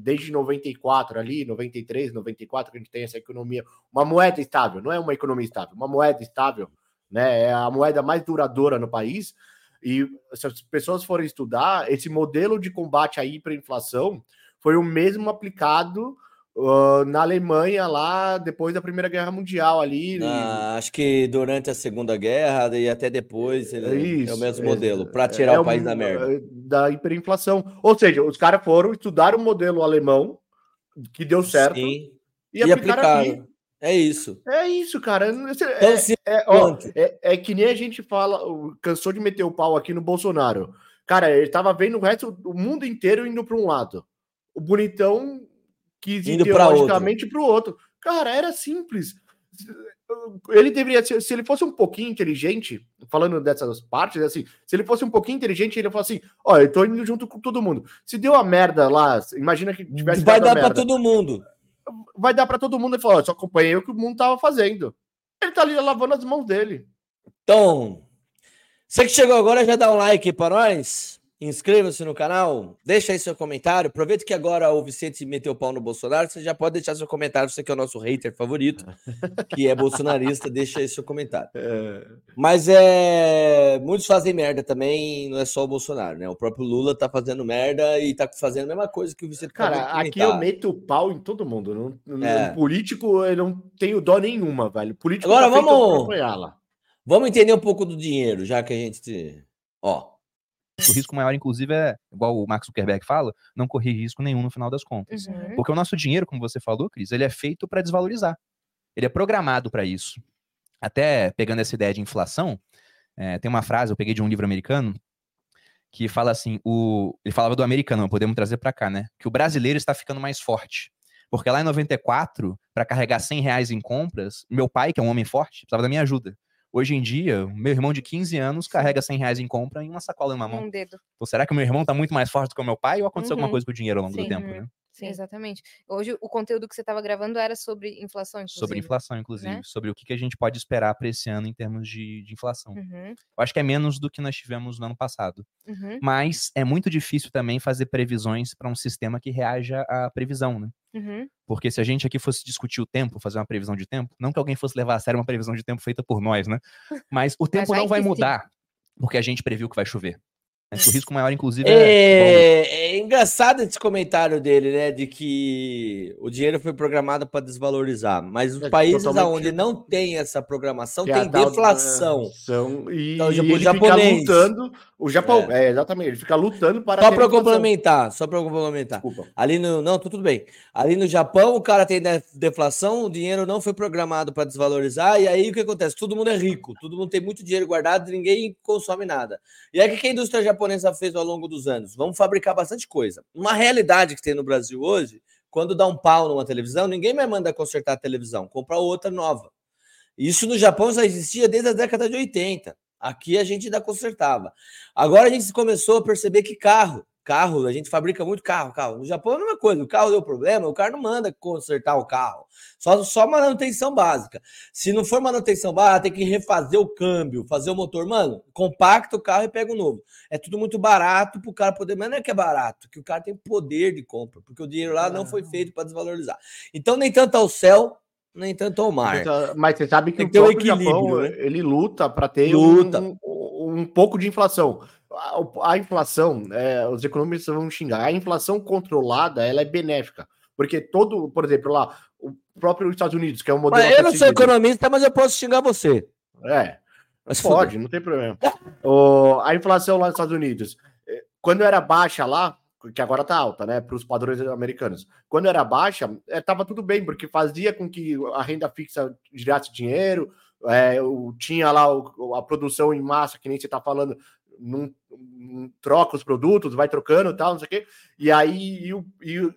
desde 94 ali, 93, 94, que a gente tem essa economia, uma moeda estável, não é uma economia estável, uma moeda estável, né? É a moeda mais duradoura no país. E se as pessoas forem estudar, esse modelo de combate à hiperinflação foi o mesmo aplicado uh, na Alemanha lá depois da Primeira Guerra Mundial ali. Ah, acho que durante a Segunda Guerra e até depois é, Isso, é o mesmo modelo para tirar é o país da merda. É, da hiperinflação. Ou seja, os caras foram estudar o modelo alemão que deu certo Sim, e, e aplicaram. Aqui. É isso. É isso, cara. Então, é, se... é, ó, é, é, que nem a gente fala, cansou de meter o pau aqui no Bolsonaro. Cara, ele tava vendo o resto, o mundo inteiro indo para um lado. O bonitão quis indo ideologicamente para o outro. Cara, era simples. Ele deveria ser, se ele fosse um pouquinho inteligente, falando dessas partes, assim, se ele fosse um pouquinho inteligente, ele ia falar assim: Ó, eu tô indo junto com todo mundo. Se deu a merda lá, imagina que tivesse. Vai dar para todo mundo vai dar para todo mundo e falar: só acompanhei o que o mundo tava fazendo. Ele tá ali lavando as mãos dele. Então, você que chegou agora, já dá um like para nós. Inscreva-se no canal, deixa aí seu comentário. Aproveita que agora o Vicente meteu o pau no Bolsonaro. Você já pode deixar seu comentário. Você que é o nosso hater favorito, que é bolsonarista, deixa aí seu comentário. É... Mas é. Muitos fazem merda também, não é só o Bolsonaro, né? O próprio Lula tá fazendo merda e tá fazendo a mesma coisa que o Vicente Cara, aqui eu meto o pau em todo mundo. Não, é. Político, eu não tenho dó nenhuma, velho. Político agora tá vamos. Vamos entender um pouco do dinheiro, já que a gente. Ó. O risco maior, inclusive, é, igual o Mark Zuckerberg fala, não correr risco nenhum no final das contas. Uhum. Porque o nosso dinheiro, como você falou, Cris, ele é feito para desvalorizar. Ele é programado para isso. Até pegando essa ideia de inflação, é, tem uma frase, eu peguei de um livro americano, que fala assim: o, ele falava do americano, podemos trazer para cá, né? Que o brasileiro está ficando mais forte. Porque lá em 94, para carregar 100 reais em compras, meu pai, que é um homem forte, precisava da minha ajuda. Hoje em dia, meu irmão de 15 anos carrega 100 reais em compra em uma sacola em uma mão. Um dedo. Então, será que o meu irmão está muito mais forte do que o meu pai ou aconteceu uhum. alguma coisa com o dinheiro ao longo Sim. do tempo, né? Sim, exatamente. Hoje o conteúdo que você estava gravando era sobre inflação, inclusive. Sobre inflação, inclusive. Né? Sobre o que, que a gente pode esperar para esse ano em termos de, de inflação. Uhum. Eu acho que é menos do que nós tivemos no ano passado. Uhum. Mas é muito difícil também fazer previsões para um sistema que reaja à previsão, né? Uhum. Porque se a gente aqui fosse discutir o tempo, fazer uma previsão de tempo, não que alguém fosse levar a sério uma previsão de tempo feita por nós, né? Mas o tempo Mas não vai mudar porque a gente previu que vai chover. O risco maior, inclusive, é. É, é engraçado esse comentário dele, né? De que o dinheiro foi programado para desvalorizar. Mas os é países onde não tem essa programação tem deflação. São, e, então, e o japonês. lutando. O Japão, é. é. exatamente, ele fica lutando para. Só para complementar, só para complementar. Desculpa. Ali no. Não, tudo bem. Ali no Japão, o cara tem deflação, o dinheiro não foi programado para desvalorizar, e aí o que acontece? Todo mundo é rico, todo mundo tem muito dinheiro guardado, ninguém consome nada. E aí o que a indústria japonesa fez ao longo dos anos? Vamos fabricar bastante coisa. Uma realidade que tem no Brasil hoje, quando dá um pau numa televisão, ninguém mais manda consertar a televisão, comprar outra nova. Isso no Japão já existia desde a década de 80. Aqui a gente ainda consertava. Agora a gente começou a perceber que carro, carro, a gente fabrica muito carro, carro. No Japão é a mesma coisa, o carro deu problema, o cara não manda consertar o carro. Só, só manutenção básica. Se não for manutenção básica, tem que refazer o câmbio, fazer o motor. Mano, compacta o carro e pega o novo. É tudo muito barato para o cara poder. Mas não é que é barato, que o cara tem poder de compra, porque o dinheiro lá não foi feito para desvalorizar. Então, nem tanto ao céu, nem tanto ao mar. Mas você sabe que tem o próprio Japão, né? ele luta para ter luta. Um, um, um pouco de inflação a, a inflação, é, os economistas vão xingar, a inflação controlada ela é benéfica, porque todo, por exemplo, lá, o próprio Estados Unidos, que é um modelo. Mas eu não sou economista, mas eu posso xingar você. É, mas pode, não tem problema. O, a inflação lá nos Estados Unidos, é, quando era baixa lá, que agora tá alta, né, para os padrões americanos. Quando era baixa, estava é, tudo bem, porque fazia com que a renda fixa girasse dinheiro, é, tinha lá o, a produção em massa, que nem você está falando, não, não, troca os produtos, vai trocando tal, não sei o quê, e aí e, e,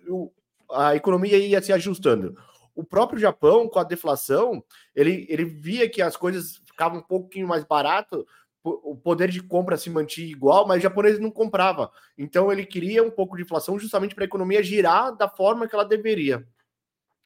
a economia ia se ajustando. O próprio Japão, com a deflação, ele, ele via que as coisas ficavam um pouquinho mais barato, o poder de compra se mantinha igual, mas os japoneses não comprava. Então ele queria um pouco de inflação justamente para a economia girar da forma que ela deveria.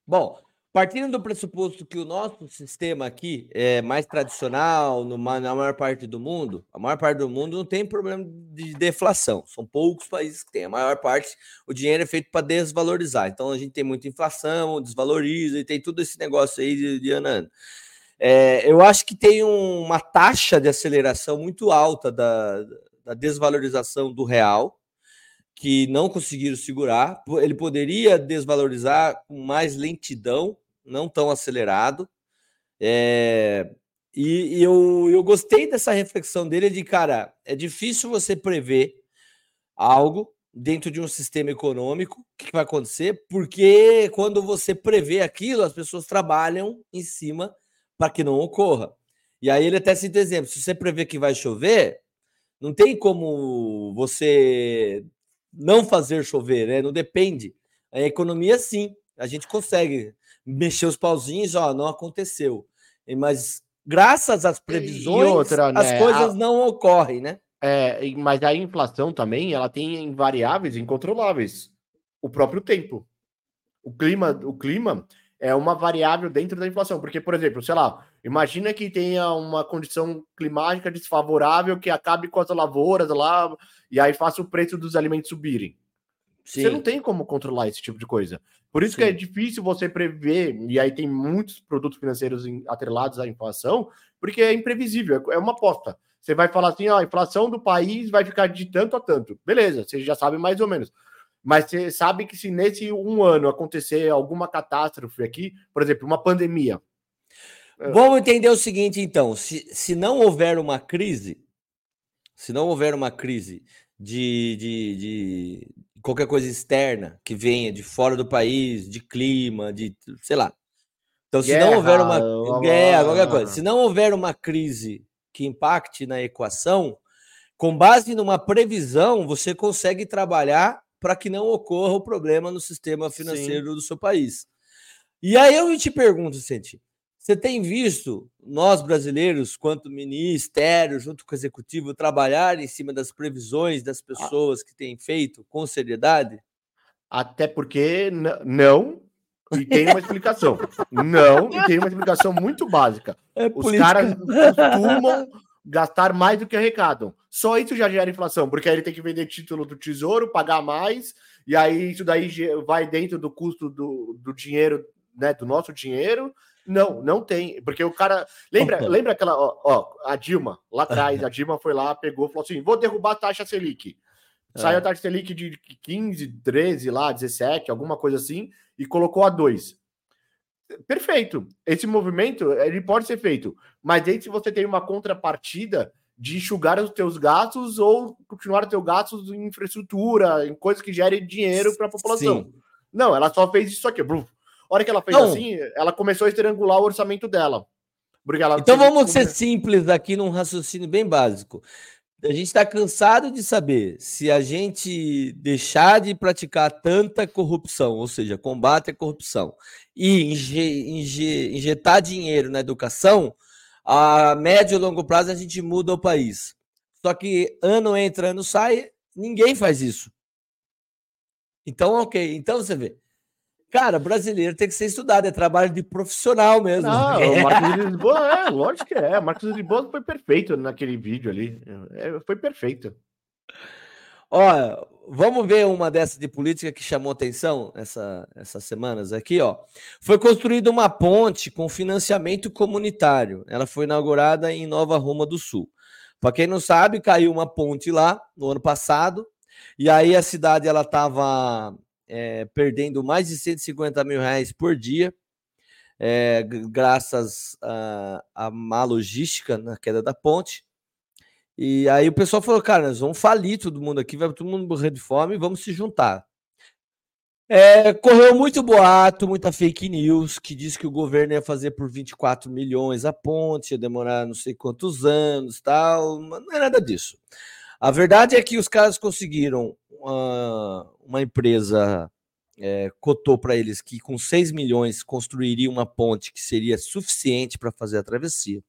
Bom, Partindo do pressuposto que o nosso sistema aqui é mais tradicional na maior parte do mundo, a maior parte do mundo não tem problema de deflação. São poucos países que têm. A maior parte, o dinheiro é feito para desvalorizar. Então a gente tem muita inflação, desvaloriza e tem tudo esse negócio aí de, de ano a ano. É, eu acho que tem um, uma taxa de aceleração muito alta da, da desvalorização do real que não conseguiram segurar. Ele poderia desvalorizar com mais lentidão, não tão acelerado. É, e, e eu, eu gostei dessa reflexão dele de, cara, é difícil você prever algo dentro de um sistema econômico, o que vai acontecer, porque quando você prevê aquilo, as pessoas trabalham em cima para que não ocorra. E aí ele até cita exemplo: se você prevê que vai chover, não tem como você não fazer chover, né? Não depende. A economia, sim, a gente consegue mexer os pauzinhos, ó, não aconteceu. Mas graças às previsões, outra, né? as coisas a... não ocorrem, né? É, mas a inflação também, ela tem variáveis incontroláveis. O próprio tempo. O clima, o clima é uma variável dentro da inflação, porque, por exemplo, sei lá, imagina que tenha uma condição climática desfavorável que acabe com as lavouras lá e aí faça o preço dos alimentos subirem. Sim. Você não tem como controlar esse tipo de coisa. Por isso Sim. que é difícil você prever, e aí tem muitos produtos financeiros atrelados à inflação, porque é imprevisível, é uma aposta. Você vai falar assim, ó, a inflação do país vai ficar de tanto a tanto. Beleza, você já sabe mais ou menos. Mas você sabe que se nesse um ano acontecer alguma catástrofe aqui, por exemplo, uma pandemia. É. Vamos entender o seguinte, então: se, se não houver uma crise, se não houver uma crise de, de, de qualquer coisa externa que venha de fora do país, de clima, de sei lá. Então, se guerra, não houver uma guerra, qualquer coisa, se não houver uma crise que impacte na equação, com base numa previsão, você consegue trabalhar para que não ocorra o problema no sistema financeiro Sim. do seu país. E aí eu te pergunto, Senti, você tem visto nós brasileiros, quanto ministério, junto com o executivo, trabalhar em cima das previsões das pessoas que têm feito com seriedade? Até porque não, e tem uma explicação. não, e tem uma explicação muito básica. É Os caras costumam gastar mais do que arrecadam. Só isso já gera inflação, porque aí ele tem que vender título do tesouro, pagar mais, e aí isso daí vai dentro do custo do, do dinheiro, né, do nosso dinheiro, Não, não tem. Porque o cara. Lembra, lembra aquela. Ó, ó, a Dilma, lá atrás, a Dilma foi lá, pegou falou assim: vou derrubar a taxa Selic. Saiu a é. taxa Selic de 15, 13, lá, 17, alguma coisa assim, e colocou a 2. Perfeito. Esse movimento ele pode ser feito, mas aí se você tem uma contrapartida de enxugar os teus gastos ou continuar os teus gastos em infraestrutura, em coisas que gerem dinheiro para a população. Sim. Não, ela só fez isso aqui. A hora que ela fez Não. assim, ela começou a estrangular o orçamento dela. então vamos ser simples aqui num raciocínio bem básico. A gente está cansado de saber se a gente deixar de praticar tanta corrupção, ou seja, combate à corrupção, e inje, inje, injetar dinheiro na educação, a médio e longo prazo a gente muda o país. Só que ano entra, ano sai, ninguém faz isso. Então, ok. Então você vê. Cara, brasileiro tem que ser estudado, é trabalho de profissional mesmo. Não, o Marcos de Lisboa, é, lógico que é. O Marcos de Lisboa foi perfeito naquele vídeo ali. É, foi perfeito. Olha, vamos ver uma dessas de política que chamou atenção essa, essas semanas aqui, ó. Foi construída uma ponte com financiamento comunitário. Ela foi inaugurada em Nova Roma do Sul. Para quem não sabe, caiu uma ponte lá no ano passado, e aí a cidade ela estava é, perdendo mais de 150 mil reais por dia, é, graças à má logística na queda da ponte. E aí o pessoal falou, cara, nós vamos falir todo mundo aqui, vai todo mundo morrer de fome, vamos se juntar. É, correu muito boato, muita fake news, que disse que o governo ia fazer por 24 milhões a ponte, ia demorar não sei quantos anos, tal, mas não é nada disso. A verdade é que os caras conseguiram uma, uma empresa é, cotou para eles que com 6 milhões construiria uma ponte que seria suficiente para fazer a travessia.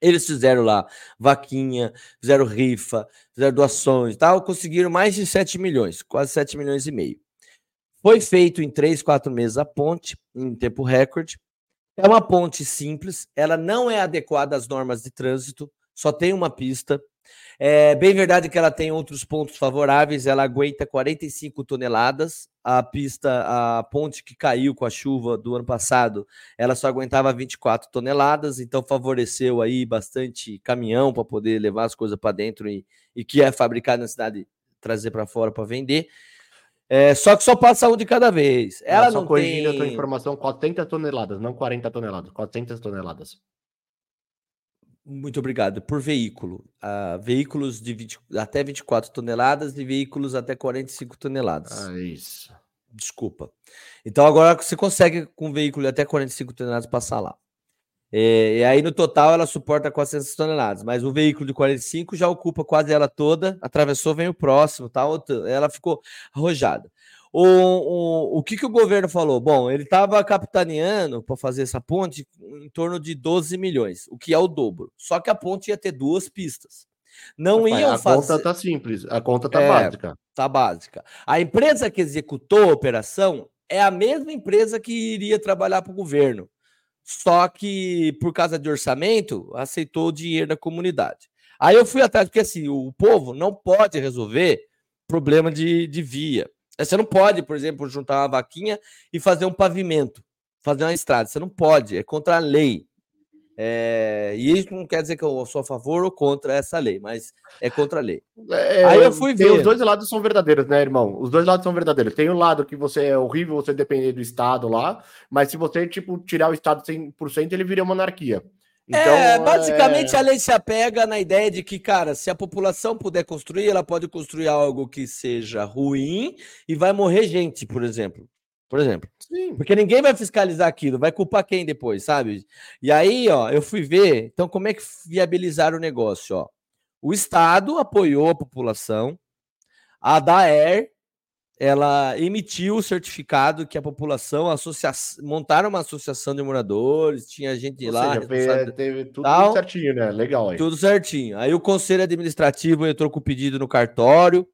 Eles fizeram lá vaquinha, fizeram rifa, fizeram doações e tal, conseguiram mais de 7 milhões, quase 7 milhões e meio. Foi feito em 3, 4 meses a ponte, em tempo recorde. É uma ponte simples, ela não é adequada às normas de trânsito, só tem uma pista, é bem verdade que ela tem outros pontos favoráveis, ela aguenta 45 toneladas. A pista, a ponte que caiu com a chuva do ano passado, ela só aguentava 24 toneladas, então favoreceu aí bastante caminhão para poder levar as coisas para dentro e, e que é fabricado na cidade trazer para fora para vender. É, só que só passa um de cada vez. Ela, ela não corrigindo tem... a tua informação, 40 toneladas, não 40 toneladas, 400 toneladas. Muito obrigado. Por veículo. Uh, veículos de 20, até 24 toneladas e veículos até 45 toneladas. Ah, isso. Desculpa. Então agora você consegue com um veículo de até 45 toneladas passar lá. É, e aí no total ela suporta 400 toneladas, mas o veículo de 45 já ocupa quase ela toda, atravessou, vem o próximo, tá? Ela ficou arrojada. O, o, o que, que o governo falou? Bom, ele estava capitaneando para fazer essa ponte em torno de 12 milhões, o que é o dobro. Só que a ponte ia ter duas pistas. Não Rapaz, iam a fazer. A conta tá simples, a conta tá é, básica. Tá básica. A empresa que executou a operação é a mesma empresa que iria trabalhar para o governo. Só que, por causa de orçamento, aceitou o dinheiro da comunidade. Aí eu fui atrás, porque assim, o povo não pode resolver problema de, de via. Você não pode, por exemplo, juntar uma vaquinha e fazer um pavimento, fazer uma estrada. Você não pode, é contra a lei. É, e isso não quer dizer que eu sou a favor ou contra essa lei, mas é contra a lei. É, Aí eu fui ver. Os dois lados são verdadeiros, né, irmão? Os dois lados são verdadeiros. Tem um lado que você é horrível você depender do Estado lá, mas se você, tipo, tirar o Estado 100%, ele vira monarquia. Então, é, basicamente é... a lei se apega na ideia de que, cara, se a população puder construir, ela pode construir algo que seja ruim e vai morrer gente, por exemplo. Por exemplo. Sim. Porque ninguém vai fiscalizar aquilo, vai culpar quem depois, sabe? E aí, ó, eu fui ver, então como é que viabilizaram o negócio, ó? O Estado apoiou a população, a DAER ela emitiu o certificado que a população associa... montaram uma associação de moradores, tinha gente Ou lá. Seja, teve tudo tal, certinho, né? Legal. Aí. Tudo certinho. Aí o conselho administrativo entrou com o pedido no cartório.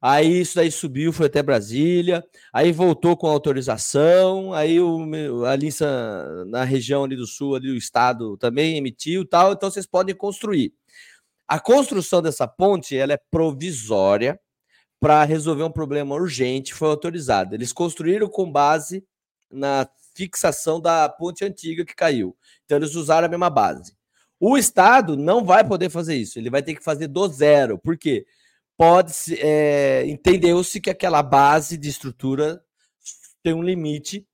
Aí isso daí subiu, foi até Brasília. Aí voltou com autorização. Aí o, ali na região ali do sul, ali o estado também emitiu tal. Então vocês podem construir. A construção dessa ponte ela é provisória para resolver um problema urgente foi autorizado. Eles construíram com base na fixação da ponte antiga que caiu. Então eles usaram a mesma base. O Estado não vai poder fazer isso, ele vai ter que fazer do zero. Por quê? Pode é, entendeu-se que aquela base de estrutura tem um limite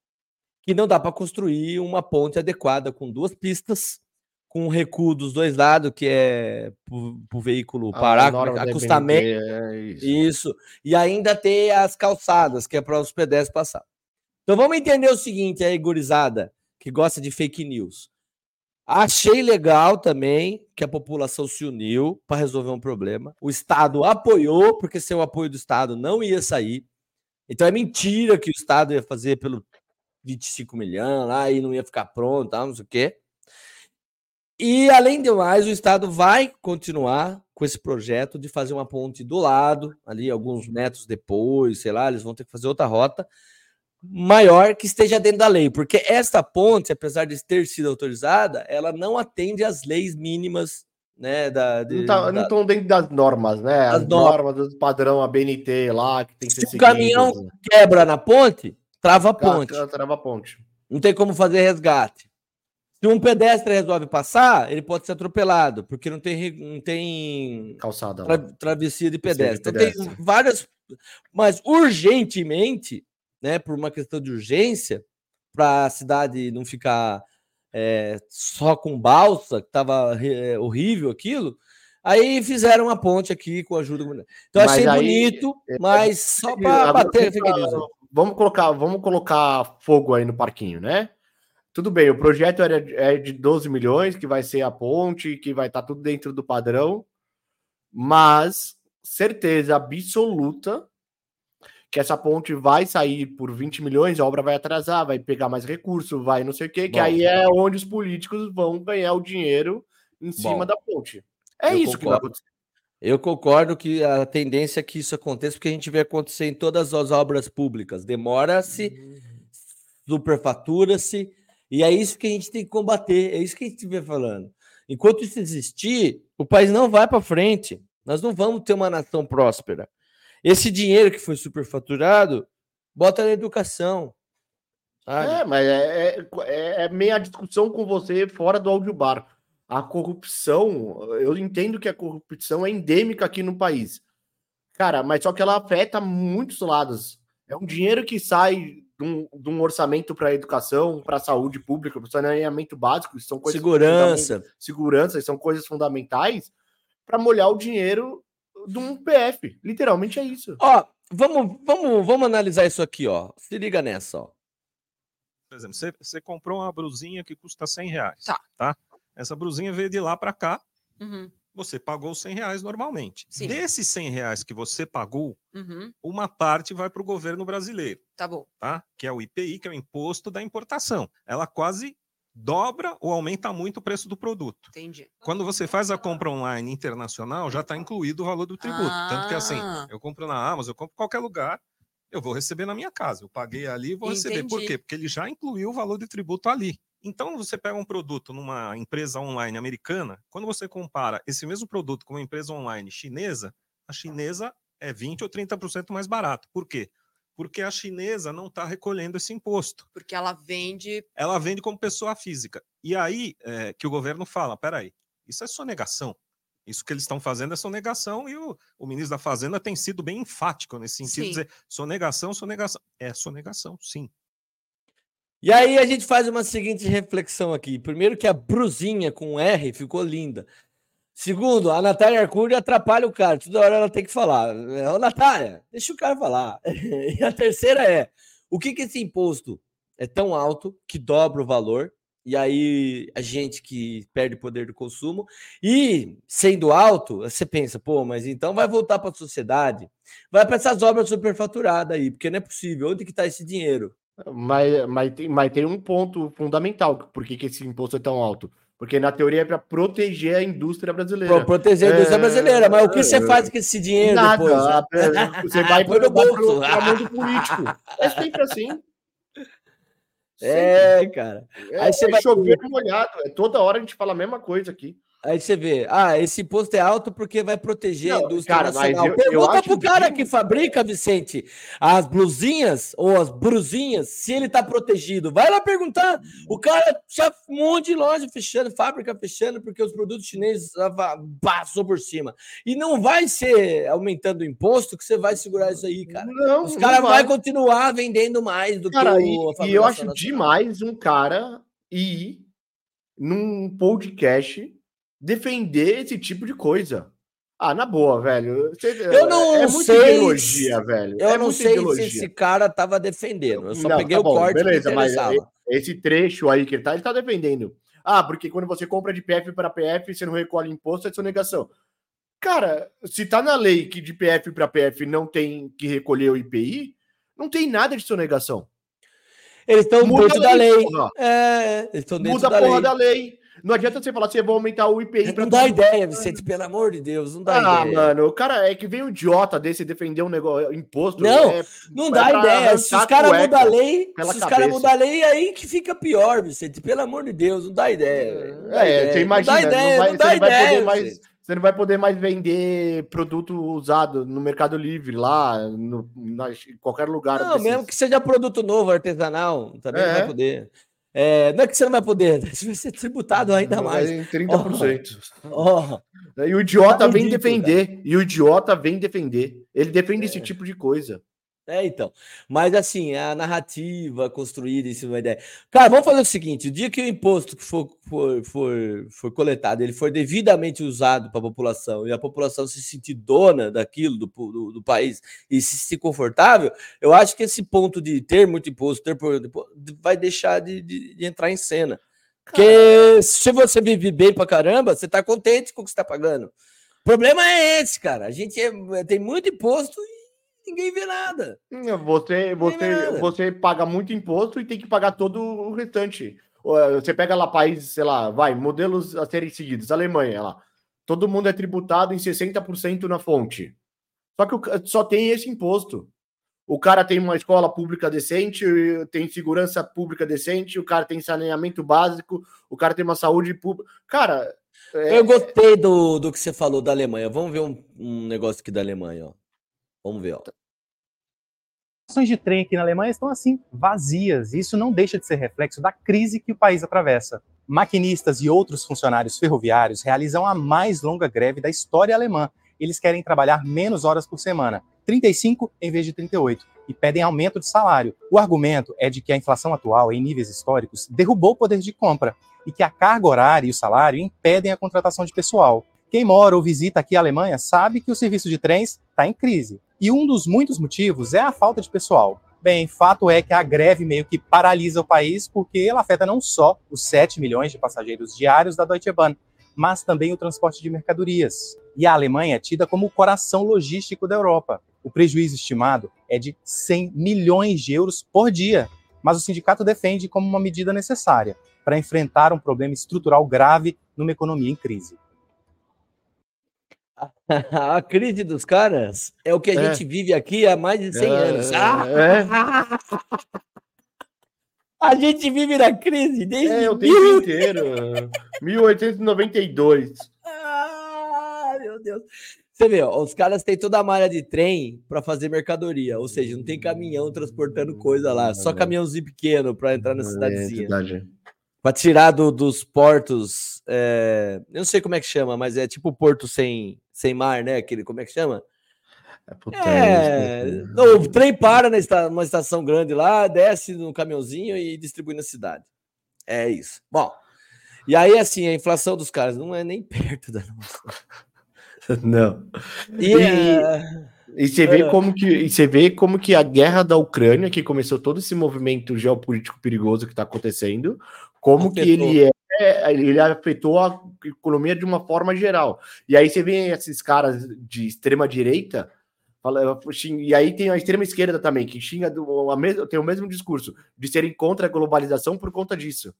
que não dá para construir uma ponte adequada com duas pistas, com recuo dos dois lados, que é para o veículo parar, acostamento. É isso. isso. E ainda ter as calçadas, que é para os pedestres passar. Então vamos entender o seguinte aí, gurizada, que gosta de fake news. Achei legal também que a população se uniu para resolver um problema. O Estado apoiou, porque sem o apoio do Estado não ia sair. Então é mentira que o Estado ia fazer pelo 25 milhões lá e não ia ficar pronto, não sei o quê. E além de mais, o Estado vai continuar com esse projeto de fazer uma ponte do lado, ali alguns metros depois, sei lá, eles vão ter que fazer outra rota maior que esteja dentro da lei, porque esta ponte, apesar de ter sido autorizada, ela não atende às leis mínimas, né, da, de, não, tá, da... estão dentro das normas, né, as, as normas, do padrão ABNT lá, que tem que ser Se o caminhão quebra na ponte, trava a ponte. Trava a ponte. Não tem como fazer resgate. Se um pedestre resolve passar, ele pode ser atropelado, porque não tem, não tem calçada, tra, travessia de pedestre. Então tem várias, mas urgentemente né, por uma questão de urgência, para a cidade não ficar é, só com balsa, que estava é, horrível aquilo. Aí fizeram uma ponte aqui com a ajuda. Então mas achei aí, bonito, é, mas só para bater. Vamos colocar, vamos colocar fogo aí no parquinho, né? Tudo bem, o projeto era, é de 12 milhões, que vai ser a ponte, que vai estar tá tudo dentro do padrão, mas certeza absoluta que essa ponte vai sair por 20 milhões, a obra vai atrasar, vai pegar mais recurso, vai não sei o quê, que Bom, aí é onde os políticos vão ganhar o dinheiro em cima Bom, da ponte. É isso concordo. que vai acontecer. Eu concordo que a tendência é que isso aconteça, porque a gente vê acontecer em todas as obras públicas. Demora-se, uhum. superfatura-se, e é isso que a gente tem que combater, é isso que a gente vê falando. Enquanto isso existir, o país não vai para frente. Nós não vamos ter uma nação próspera. Esse dinheiro que foi superfaturado, bota na educação. Sabe? É, mas é, é, é meia discussão com você fora do áudio bar. A corrupção, eu entendo que a corrupção é endêmica aqui no país. Cara, mas só que ela afeta muitos lados. É um dinheiro que sai de um, de um orçamento para educação, para saúde pública, para saneamento básico, são coisas segurança, segurança, são coisas fundamentais para molhar o dinheiro de um PF. Literalmente é isso. Ó, vamos, vamos, vamos analisar isso aqui, ó. Se liga nessa, ó. Por exemplo, você, você comprou uma brusinha que custa 100 reais. Tá. tá? Essa brusinha veio de lá para cá. Uhum. Você pagou 100 reais normalmente. Sim. Desses 100 reais que você pagou, uhum. uma parte vai para o governo brasileiro. Tá bom. Tá? Que é o IPI, que é o Imposto da Importação. Ela quase dobra ou aumenta muito o preço do produto. Entendi. Quando você faz a compra online internacional, já está incluído o valor do tributo. Ah. Tanto que assim, ah. eu compro na Amazon, eu compro em qualquer lugar, eu vou receber na minha casa. Eu paguei ali e vou Entendi. receber. Por quê? Porque ele já incluiu o valor de tributo ali. Então, você pega um produto numa empresa online americana, quando você compara esse mesmo produto com uma empresa online chinesa, a chinesa é 20 ou 30% mais barato. Por quê? porque a chinesa não está recolhendo esse imposto. Porque ela vende. Ela vende como pessoa física. E aí é, que o governo fala: peraí, isso é sonegação. Isso que eles estão fazendo é sonegação, e o, o, ministro da Fazenda tem sido bem enfático nesse sentido, sim. dizer sonegação, sonegação. É sonegação, sim. E aí a gente faz uma seguinte reflexão aqui. Primeiro que a brusinha com R ficou linda. Segundo, a Natália Arcuri atrapalha o cara. Toda hora ela tem que falar. Ô, Natália, deixa o cara falar. E a terceira é: o que, que esse imposto é tão alto que dobra o valor? E aí a gente que perde poder de consumo. E sendo alto, você pensa, pô, mas então vai voltar para a sociedade, vai para essas obras superfaturadas aí, porque não é possível. Onde que está esse dinheiro? Mas, mas, tem, mas tem um ponto fundamental, por que, esse imposto é tão alto? Porque na teoria é para proteger a indústria brasileira. Para proteger a indústria é... brasileira. Mas o que você faz com esse dinheiro Nada, depois? Você vai para o bolso. do político. É sempre assim. É, cara. É, Aí você é vai chover molhado. É toda hora a gente fala a mesma coisa aqui. Aí você vê, ah, esse imposto é alto porque vai proteger não, a indústria cara, nacional. Eu, Pergunta eu pro cara que... que fabrica, Vicente, as blusinhas ou as brusinhas, se ele tá protegido. Vai lá perguntar. O cara já um monte de loja fechando, fábrica fechando, porque os produtos chineses passou por cima. E não vai ser aumentando o imposto que você vai segurar isso aí, cara. Não, Os caras vai. vão continuar vendendo mais do cara, que o, E eu acho nacional. demais um cara ir num podcast defender esse tipo de coisa. Ah, na boa, velho. eu não é sei. Ideologia, velho. Eu é não sei ideologia. se esse cara tava defendendo. Eu só não, peguei tá o bom, corte beleza, que mas esse trecho aí que ele tá, ele tá defendendo. Ah, porque quando você compra de PF para PF, você não recolhe imposto, é sonegação. Cara, se tá na lei que de PF para PF não tem que recolher o IPI, não tem nada de sonegação. Eles estão dentro da lei. lei. É, eles estão dentro Muda da a porra lei. da lei. Não adianta você falar assim, eu vou aumentar o IPI. Não dá ideia, Vicente, pelo amor de Deus, não dá ah, ideia. Ah, mano, o cara é que vem um idiota desse defender um negócio, imposto. Não, é, não dá ideia. Se os caras mudam a lei, se os caras mudam a lei, aí que fica pior, Vicente, pelo amor de Deus, não dá ideia. Não dá é, ideia. você imagina, não dá ideia, não, vai, não dá ideia. mais, você não vai poder mais vender produto usado no Mercado Livre, lá, no, na, em qualquer lugar. Não, mesmo que seja produto novo, artesanal, também é. não vai poder. É, não é que você não vai poder, você vai ser tributado ainda mais. Em 30%. Oh, oh. E o idiota vem defender. Cara. E o idiota vem defender. Ele defende é. esse tipo de coisa. É, então. Mas assim, a narrativa construída em cima da ideia. Cara, vamos fazer o seguinte: o dia que o imposto for, for, for, for coletado, ele for devidamente usado para a população e a população se sentir dona daquilo, do, do, do, país, e se sentir confortável, eu acho que esse ponto de ter muito imposto, ter vai deixar de, de, de entrar em cena. Porque se você vive bem pra caramba, você tá contente com o que você tá pagando. O problema é esse, cara. A gente é, tem muito imposto ninguém vê nada. Você, você, nada. você paga muito imposto e tem que pagar todo o restante. Você pega lá países, sei lá, vai, modelos a serem seguidos, Alemanha lá. Todo mundo é tributado em 60% na fonte. Só que só tem esse imposto. O cara tem uma escola pública decente, tem segurança pública decente, o cara tem saneamento básico, o cara tem uma saúde pública. Cara. É... Eu gostei do, do que você falou da Alemanha. Vamos ver um, um negócio aqui da Alemanha, ó. Vamos ver, ó. Estações de trem aqui na Alemanha estão assim, vazias. Isso não deixa de ser reflexo da crise que o país atravessa. Maquinistas e outros funcionários ferroviários realizam a mais longa greve da história alemã. Eles querem trabalhar menos horas por semana, 35 em vez de 38, e pedem aumento de salário. O argumento é de que a inflação atual, em níveis históricos, derrubou o poder de compra e que a carga horária e o salário impedem a contratação de pessoal. Quem mora ou visita aqui a Alemanha sabe que o serviço de trens está em crise. E um dos muitos motivos é a falta de pessoal. Bem, fato é que a greve meio que paralisa o país porque ela afeta não só os 7 milhões de passageiros diários da Deutsche Bahn, mas também o transporte de mercadorias. E a Alemanha é tida como o coração logístico da Europa. O prejuízo estimado é de 100 milhões de euros por dia, mas o sindicato defende como uma medida necessária para enfrentar um problema estrutural grave numa economia em crise. A crise dos caras é o que a é. gente vive aqui há mais de 100 é, anos. Ah! É. A gente vive na crise desde é, o tempo mil... inteiro. 1892. Ah, meu Deus. Você vê, ó, os caras têm toda a malha de trem para fazer mercadoria, ou seja, não tem caminhão transportando coisa lá, só caminhãozinho pequeno para entrar na é cidadezinha. É para tirar do, dos portos, é, eu não sei como é que chama, mas é tipo porto sem sem mar, né? Aquele, como é que chama? É, é o trem para numa estação grande lá, desce no caminhãozinho e distribui na cidade. É isso. Bom, e aí, assim, a inflação dos caras não é nem perto da nossa. Não. E, e, é... e você vê é. como que e você vê como que a guerra da Ucrânia, que começou todo esse movimento geopolítico perigoso que está acontecendo, como Afetou. que ele é ele afetou a economia de uma forma geral. E aí você vê esses caras de extrema direita, e aí tem a extrema esquerda também, que xinga do, a tem o mesmo discurso de serem contra a globalização por conta disso.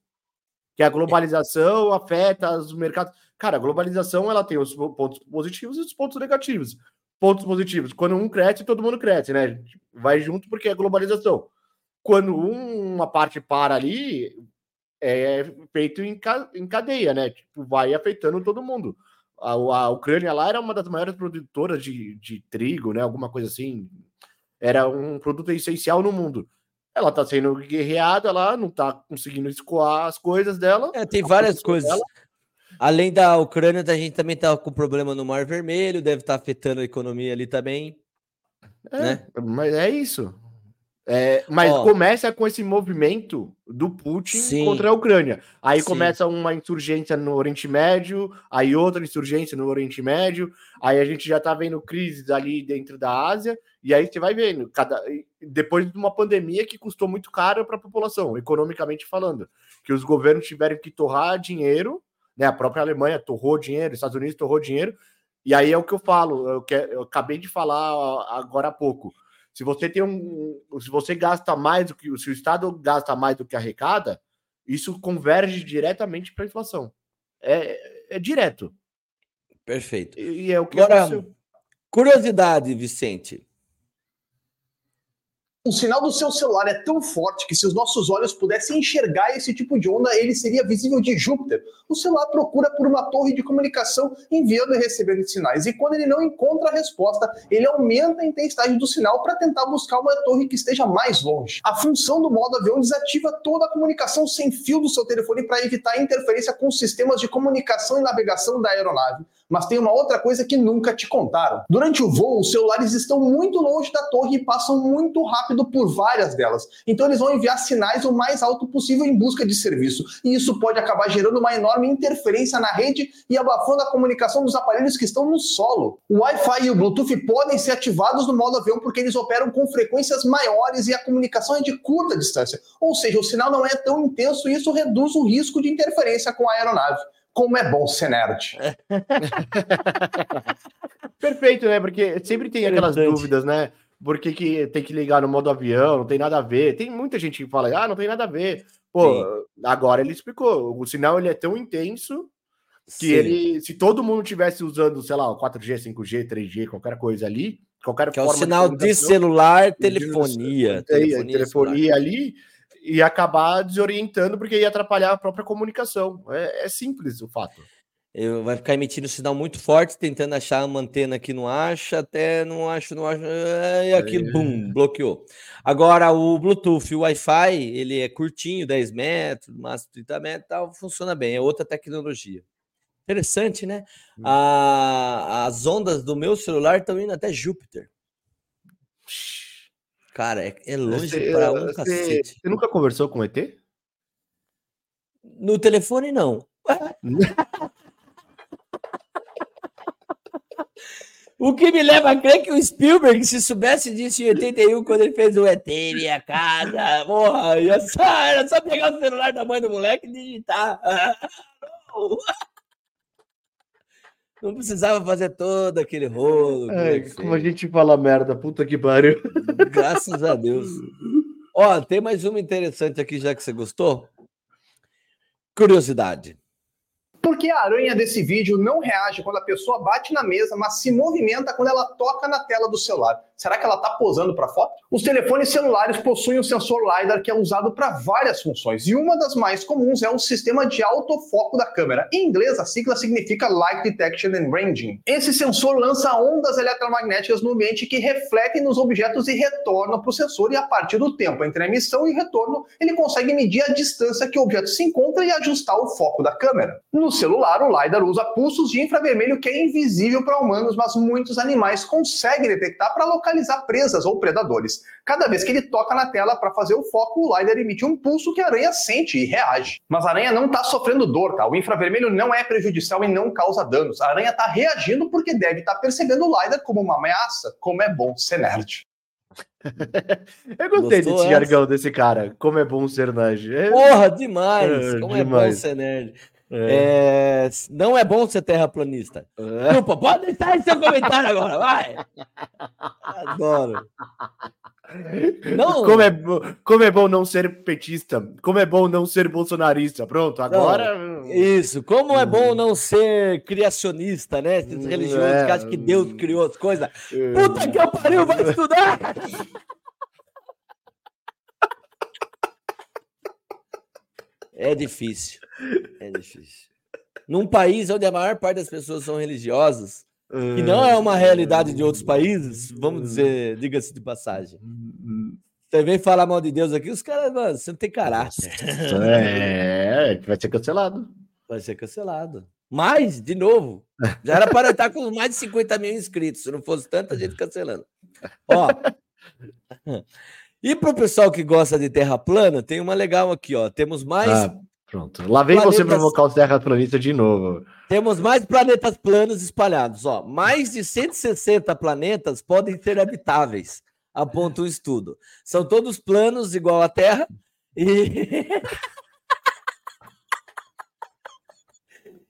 Que a globalização afeta os mercados. Cara, a globalização ela tem os pontos positivos e os pontos negativos. Pontos positivos, quando um cresce, todo mundo cresce, né? Vai junto porque é globalização. Quando uma parte para ali, é feito em, em cadeia, né? Tipo, vai afetando todo mundo. A, a Ucrânia lá era uma das maiores produtoras de, de trigo, né? Alguma coisa assim. Era um produto essencial no mundo. Ela tá sendo guerreada lá, não tá conseguindo escoar as coisas dela. É, tem várias coisas. Dela. Além da Ucrânia, a gente também tá com problema no Mar Vermelho, deve estar tá afetando a economia ali também. É, né? Mas é isso. É, mas oh. começa com esse movimento do Putin Sim. contra a Ucrânia. Aí Sim. começa uma insurgência no Oriente Médio, aí outra insurgência no Oriente Médio, aí a gente já tá vendo crises ali dentro da Ásia, e aí você vai vendo, cada, depois de uma pandemia que custou muito caro para a população, economicamente falando, que os governos tiveram que torrar dinheiro, né? A própria Alemanha torrou dinheiro, os Estados Unidos torrou dinheiro, e aí é o que eu falo, eu, que, eu acabei de falar agora há pouco se você tem um. Se você gasta mais do que. Se o Estado gasta mais do que arrecada, isso converge diretamente para a inflação. É, é direto. Perfeito. E, e é o que Agora, aconteceu. curiosidade, Vicente. O sinal do seu celular é tão forte que se os nossos olhos pudessem enxergar esse tipo de onda, ele seria visível de Júpiter. O celular procura por uma torre de comunicação enviando e recebendo sinais. E quando ele não encontra a resposta, ele aumenta a intensidade do sinal para tentar buscar uma torre que esteja mais longe. A função do modo avião desativa toda a comunicação sem fio do seu telefone para evitar interferência com os sistemas de comunicação e navegação da aeronave. Mas tem uma outra coisa que nunca te contaram. Durante o voo, os celulares estão muito longe da torre e passam muito rápido por várias delas. Então eles vão enviar sinais o mais alto possível em busca de serviço. E isso pode acabar gerando uma enorme interferência na rede e abafando a comunicação dos aparelhos que estão no solo. O Wi-Fi e o Bluetooth podem ser ativados no modo avião porque eles operam com frequências maiores e a comunicação é de curta distância. Ou seja, o sinal não é tão intenso e isso reduz o risco de interferência com a aeronave como é bom ser nerd. Perfeito, né? Porque sempre tem aquelas dúvidas, né? Por que, que, tem que ligar no modo avião? Não tem nada a ver. Tem muita gente que fala, ah, não tem nada a ver. Pô, Sim. agora ele explicou. O sinal ele é tão intenso que Sim. ele, se todo mundo tivesse usando, sei lá, 4G, 5G, 3G, qualquer coisa ali, qualquer que forma é o sinal de, de celular, telefonia, de, telefonia, telefonia ali ia acabar desorientando porque ia atrapalhar a própria comunicação. É, é simples o fato. Eu, vai ficar emitindo sinal muito forte, tentando achar uma antena que não acha, até não acho, não acho, e aquilo, é. bum, bloqueou. Agora, o Bluetooth, o Wi-Fi, ele é curtinho, 10 metros, máximo 30 metros, tal, funciona bem, é outra tecnologia. Interessante, né? Hum. A, as ondas do meu celular estão indo até Júpiter. Cara, é, é longe para um você, cacete. Você nunca conversou com o ET? No telefone, não. o que me leva a crer que o Spielberg, se soubesse disso em 81, quando ele fez o ET, minha casa, porra, ia só, era só pegar o celular da mãe do moleque e digitar. Não precisava fazer todo aquele rolo. É, como a gente fala merda, puta que pariu. Graças a Deus. Ó, tem mais uma interessante aqui, já que você gostou. Curiosidade. Por que a aranha desse vídeo não reage quando a pessoa bate na mesa, mas se movimenta quando ela toca na tela do celular? Será que ela está posando para foto? Os telefones celulares possuem um sensor LiDAR que é usado para várias funções, e uma das mais comuns é o sistema de autofoco da câmera. Em inglês, a sigla significa Light Detection and Ranging. Esse sensor lança ondas eletromagnéticas no ambiente que refletem nos objetos e retornam para o sensor, e a partir do tempo entre a emissão e retorno, ele consegue medir a distância que o objeto se encontra e ajustar o foco da câmera. No celular, o LiDAR usa pulsos de infravermelho que é invisível para humanos, mas muitos animais conseguem detectar para localizar presas ou predadores. Cada vez que ele toca na tela para fazer o foco, o LiDAR emite um pulso que a aranha sente e reage. Mas a aranha não está sofrendo dor, tá? O infravermelho não é prejudicial e não causa danos. A aranha está reagindo porque deve estar tá percebendo o LiDAR como uma ameaça. Como é bom ser nerd. Eu gostei Gostou desse jargão desse cara. Como é bom ser nerd. É... Porra, demais! É, como demais. é bom ser nerd. É. É, não é bom ser terraplanista. É. Desculpa, pode deixar aí seu comentário agora, vai! Adoro. Não. Como, é, como é bom não ser petista, como é bom não ser bolsonarista. Pronto, agora. Não, isso, como é bom não ser criacionista, né? Esses religiosos é. que acham que Deus criou as coisas. É. Puta que eu pariu, vai estudar! É difícil. É difícil. Num país onde a maior parte das pessoas são religiosas, e não é uma realidade de outros países, vamos dizer, diga-se de passagem. Você vem falar mal de Deus aqui, os caras, mano, você não tem caráter. É, vai ser cancelado. Vai ser cancelado. Mas, de novo, já era para estar com mais de 50 mil inscritos, se não fosse tanta gente cancelando. Ó. E para o pessoal que gosta de terra plana, tem uma legal aqui, ó. Temos mais. Ah, pronto. Lá vem planetas... você provocar os terraplanistas de novo. Temos mais planetas planos espalhados, ó. Mais de 160 planetas podem ser habitáveis, aponta o um estudo. São todos planos igual à Terra e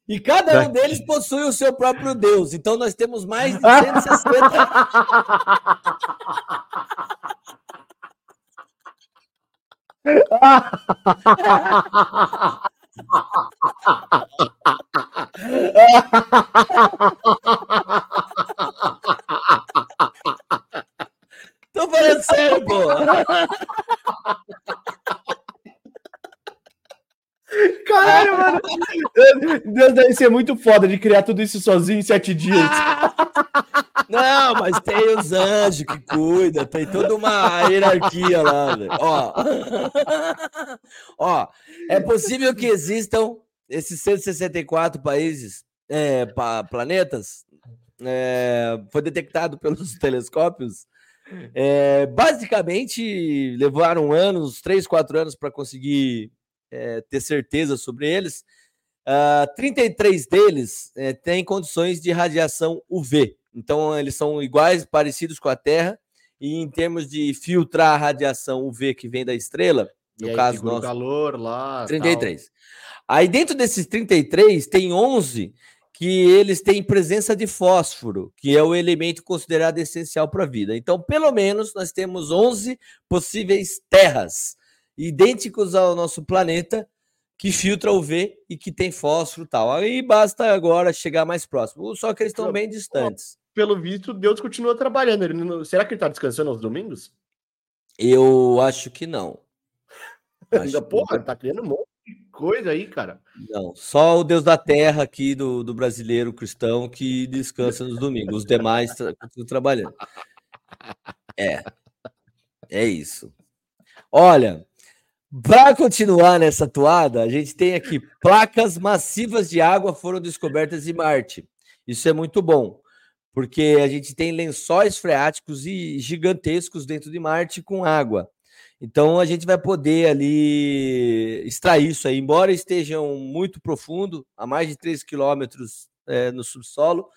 E cada um deles possui o seu próprio Deus. Então nós temos mais de 160. Tô falando sério, pô. Caralho, mano. Deus deve ser muito foda de criar tudo isso sozinho em sete dias. Não, mas tem os anjos que cuidam, tem toda uma hierarquia lá, velho. Ó. Ó, é possível que existam esses 164 países, é, planetas, é, foi detectado pelos telescópios. É, basicamente, levaram anos, três, quatro anos, para conseguir é, ter certeza sobre eles. Uh, ah, 33 deles é, têm condições de radiação UV, então eles são iguais, parecidos com a Terra, e em termos de filtrar a radiação UV que vem da estrela, no aí, caso nosso, calor lá, 33. Tal. Aí dentro desses 33 tem 11 que eles têm presença de fósforo, que é o elemento considerado essencial para a vida. Então, pelo menos nós temos 11 possíveis terras idênticos ao nosso planeta, que filtra o V e que tem fósforo e tal. Aí basta agora chegar mais próximo. Só que eles estão bem distantes. Pelo visto, Deus continua trabalhando. Ele não... Será que ele está descansando aos domingos? Eu acho que não. Ainda, porra, que... tá criando um monte de coisa aí, cara. Não, só o Deus da terra aqui do, do brasileiro cristão que descansa nos domingos. Os demais continuam trabalhando. É. É isso. Olha, para continuar nessa toada, a gente tem aqui placas massivas de água foram descobertas em Marte. Isso é muito bom, porque a gente tem lençóis freáticos e gigantescos dentro de Marte com água. Então a gente vai poder ali extrair isso aí, embora estejam muito profundo, a mais de 3 quilômetros é, no subsolo,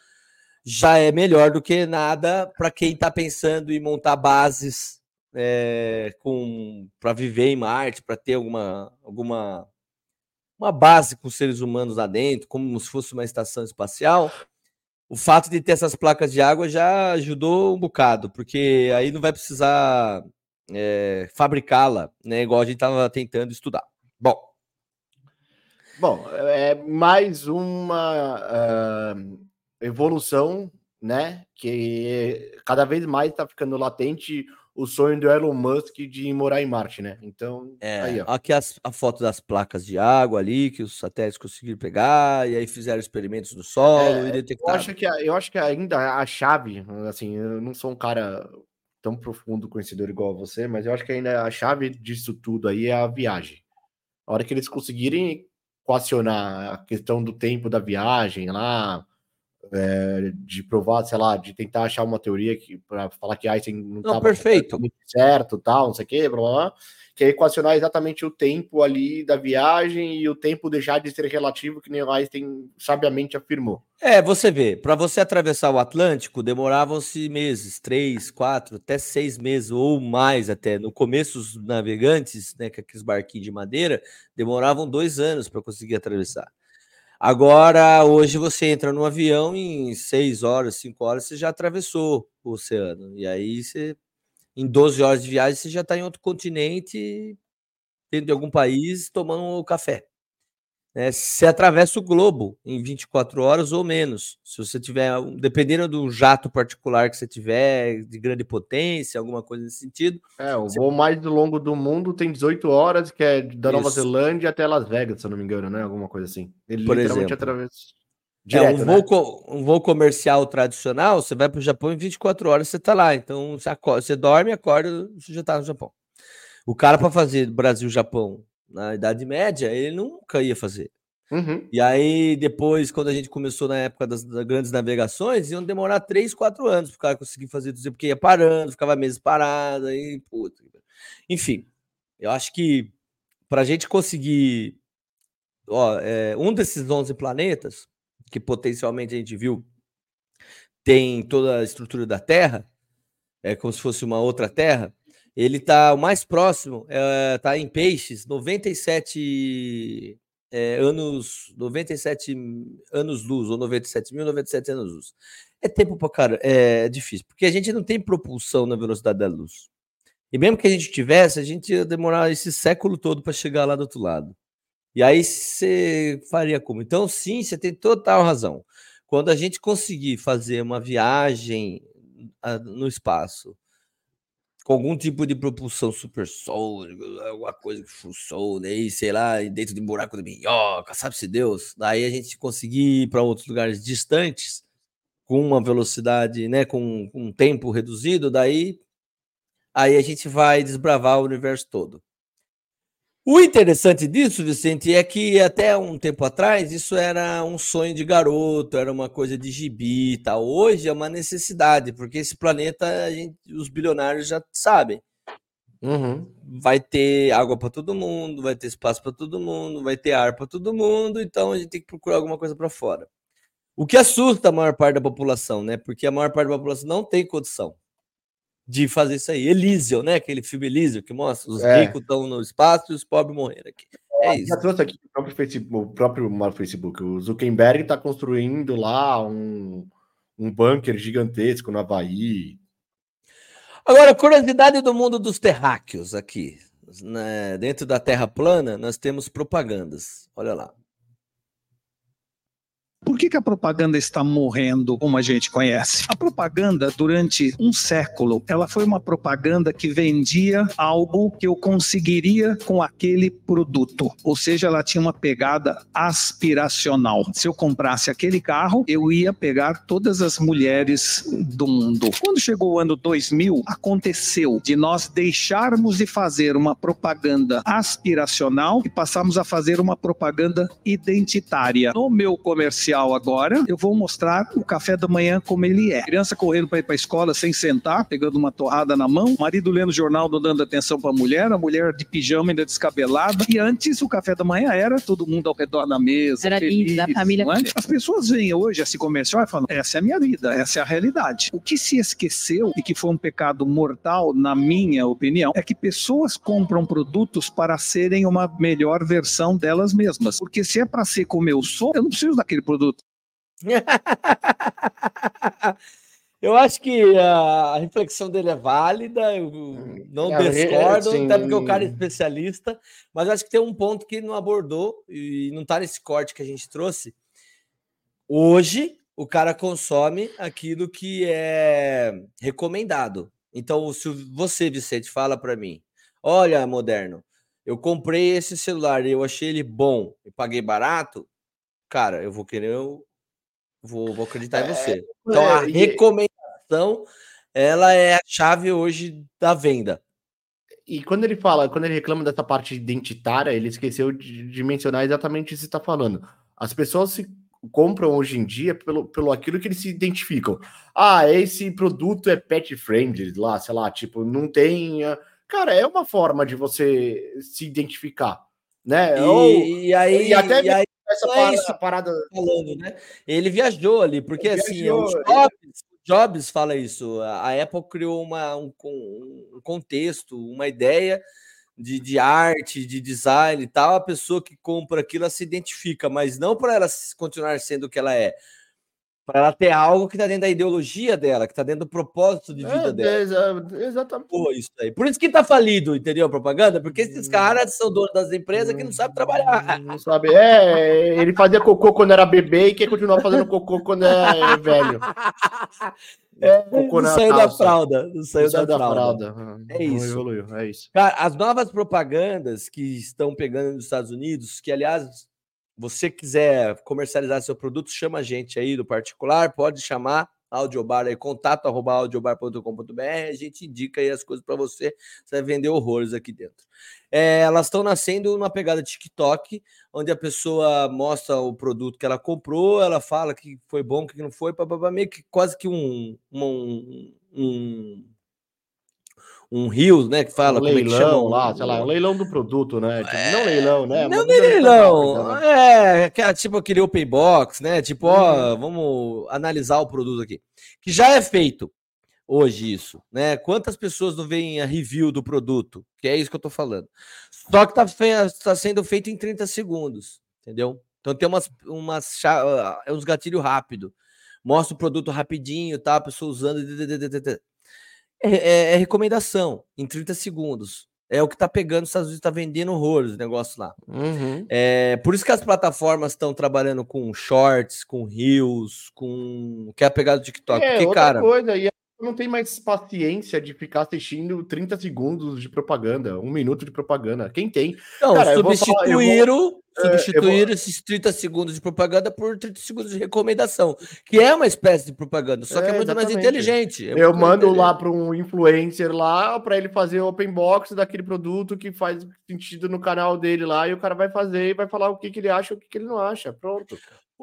já é melhor do que nada para quem está pensando em montar bases é, com para viver em Marte, para ter alguma alguma uma base com seres humanos lá dentro, como se fosse uma estação espacial. O fato de ter essas placas de água já ajudou um bocado, porque aí não vai precisar é, fabricá-la, né? Igual a gente estava tentando estudar. Bom. Bom, é mais uma uh, evolução, né? Que cada vez mais está ficando latente o sonho do Elon Musk de morar em Marte, né? Então, é, aí. Aqui as, a foto das placas de água ali que os satélites conseguiram pegar, e aí fizeram experimentos no solo é, e detectaram. Eu acho, que, eu acho que ainda a chave, assim, eu não sou um cara tão profundo conhecedor igual a você, mas eu acho que ainda a chave disso tudo aí é a viagem. A hora que eles conseguirem equacionar a questão do tempo da viagem lá, é, de provar, sei lá, de tentar achar uma teoria que para falar que Einstein não, não perfeito. certo, tal, não sei o quê, blá, blá, blá, que é equacionar exatamente o tempo ali da viagem e o tempo deixar de ser relativo, que nem Einstein sabiamente afirmou. É, você vê, para você atravessar o Atlântico demoravam-se meses, três, quatro, até seis meses ou mais até. No começo, os navegantes, né, que aqueles barquinhos de madeira, demoravam dois anos para conseguir atravessar. Agora, hoje você entra no avião em seis horas, cinco horas, você já atravessou o oceano. E aí você, em 12 horas de viagem, você já está em outro continente, dentro de algum país, tomando um café. Né, você atravessa o globo em 24 horas ou menos. Se você tiver, dependendo do jato particular que você tiver, de grande potência, alguma coisa nesse sentido. É, o você... voo mais longo do mundo tem 18 horas, que é da Nova Isso. Zelândia até Las Vegas, se eu não me engano, né? Alguma coisa assim. Ele Por literalmente atravessa. Direto, é, um, voo, né? um voo comercial tradicional, você vai para o Japão em 24 horas, você está lá. Então você, acorda, você dorme, acorda, você já está no Japão. O cara, para fazer Brasil-Japão na Idade Média, ele nunca ia fazer. Uhum. E aí, depois, quando a gente começou na época das, das grandes navegações, iam demorar 3, 4 anos para o cara conseguir fazer tudo, porque ia parando, ficava meses parado, aí, puta. Enfim, eu acho que para a gente conseguir. Ó, é, um desses 11 planetas, que potencialmente a gente viu tem toda a estrutura da Terra, é como se fosse uma outra Terra, ele está o mais próximo, é, em peixes, 97 é, anos, 97 anos luz, ou 97 mil, 97 anos luz. É tempo para cara, é difícil, porque a gente não tem propulsão na velocidade da luz. E mesmo que a gente tivesse, a gente ia demorar esse século todo para chegar lá do outro lado. E aí você faria como? Então, sim, você tem total razão. Quando a gente conseguir fazer uma viagem ah, no espaço com algum tipo de propulsão supersônica, alguma coisa que funcione aí, sei lá, dentro de um buraco de minhoca, sabe-se Deus, daí a gente conseguir ir para outros lugares distantes com uma velocidade, né, com, com um tempo reduzido, daí aí a gente vai desbravar o universo todo. O interessante disso, Vicente, é que até um tempo atrás isso era um sonho de garoto, era uma coisa de gibi e tal. Hoje é uma necessidade, porque esse planeta gente, os bilionários já sabem. Uhum. Vai ter água para todo mundo, vai ter espaço para todo mundo, vai ter ar para todo mundo, então a gente tem que procurar alguma coisa para fora. O que assusta a maior parte da população, né? Porque a maior parte da população não tem condição de fazer isso aí. Elysium, né? Aquele filme Elysium que mostra os é. ricos estão no espaço e os pobres morrendo aqui. É isso. Já trouxe aqui o próprio Facebook, o próprio Facebook. O Zuckerberg está construindo lá um, um bunker gigantesco no Havaí. Agora, curiosidade do mundo dos terráqueos aqui. Né? Dentro da Terra plana, nós temos propagandas. Olha lá. Por que, que, a propaganda está morrendo como a gente conhece? A propaganda, durante um século, ela foi uma propaganda que vendia algo que eu conseguiria com aquele produto. Ou seja, ela tinha uma pegada aspiracional. Se eu comprasse aquele carro, eu ia pegar todas as mulheres do mundo. Quando chegou o ano 2000, aconteceu de nós deixarmos de fazer uma propaganda aspiracional e passarmos a fazer uma propaganda identitária. No meu comercial, comercial agora, eu vou mostrar o café da manhã como ele é. Criança correndo para ir para a escola sem sentar, pegando uma torrada na mão, marido lendo jornal, não dando atenção para a mulher, a mulher de pijama ainda descabelada. E antes o café da manhã era todo mundo ao redor da mesa. Era feliz, lindo, a família. É? As pessoas veem hoje esse comercial e falam: essa é a minha vida, essa é a realidade. O que se esqueceu e que foi um pecado mortal, na minha opinião, é que pessoas compram produtos para serem uma melhor versão delas mesmas. Porque se é para ser como eu sou, eu não preciso daquele produto produto. Eu acho que a reflexão dele é válida, eu não é, discordo, até porque o cara é especialista, mas acho que tem um ponto que não abordou e não está nesse corte que a gente trouxe. Hoje, o cara consome aquilo que é recomendado. Então, se você, Vicente, fala para mim, olha, moderno, eu comprei esse celular e eu achei ele bom e paguei barato, cara, eu vou querer, eu vou, vou acreditar em é, você. Então, a recomendação, ela é a chave hoje da venda. E quando ele fala, quando ele reclama dessa parte identitária, ele esqueceu de, de mencionar exatamente isso que você está falando. As pessoas se compram hoje em dia pelo, pelo aquilo que eles se identificam. Ah, esse produto é pet friendly, lá, sei lá, tipo, não tem. Cara, é uma forma de você se identificar, né? E, Ou, e aí, e até e aí essa é parada, isso parada falando, né? Ele viajou ali, porque Ele assim, viajou, o Jobs, Jobs fala isso. A Apple criou uma, um, um contexto, uma ideia de, de, arte, de design e tal. A pessoa que compra aquilo ela se identifica, mas não para ela continuar sendo o que ela é. Para ela ter algo que está dentro da ideologia dela, que está dentro do propósito de vida é, dela. É, exatamente. Pô, isso aí. Por isso que está falido, entendeu? A propaganda, porque esses hum. caras são donos das empresas que não sabem trabalhar. Não sabe. É, ele fazia cocô quando era bebê e quer continuar fazendo cocô quando é velho. É, cocô não saiu da fralda. Não saiu, da, da, fralda. fralda. É isso. Evoluiu, é isso. Cara, as novas propagandas que estão pegando nos Estados Unidos, que aliás você quiser comercializar seu produto, chama a gente aí do particular, pode chamar Audiobar aí, contato arroba audiobar.com.br, a gente indica aí as coisas para você, você vai vender horrores aqui dentro. É, elas estão nascendo numa pegada TikTok, onde a pessoa mostra o produto que ela comprou, ela fala que foi bom, que não foi, meio que quase que um, um, um um Rios, né? Que fala um como leilão é que chama? lá, sei lá, um leilão do produto, né? Tipo, é... Não leilão, né? Não nem leilão. Né? É, é tipo aquele open box, né? Tipo, ó, uhum. vamos analisar o produto aqui. Que já é feito hoje isso, né? Quantas pessoas não veem a review do produto? Que é isso que eu tô falando. Só que tá, tá sendo feito em 30 segundos, entendeu? Então tem umas, umas uns gatilhos rápido. Mostra o produto rapidinho, tá? A pessoa usando. É, é, é, recomendação, em 30 segundos. É o que tá pegando, os Estados Unidos tá vendendo horrores o negócio lá. Uhum. É, por isso que as plataformas estão trabalhando com shorts, com reels, com. que é a pegada do TikTok. É, Porque, cara. Coisa, e não tem mais paciência de ficar assistindo 30 segundos de propaganda, um minuto de propaganda. Quem tem? Não, Cara, substituíram, vou, substituíram vou... esses 30 segundos de propaganda por 30 segundos de recomendação, que é uma espécie de propaganda, só que é, é muito mais inteligente. É eu mando lá para um influencer lá para ele fazer o open box daquele produto que faz sentido no canal dele lá e o cara vai fazer e vai falar o que, que ele acha e o que, que ele não acha. Pronto.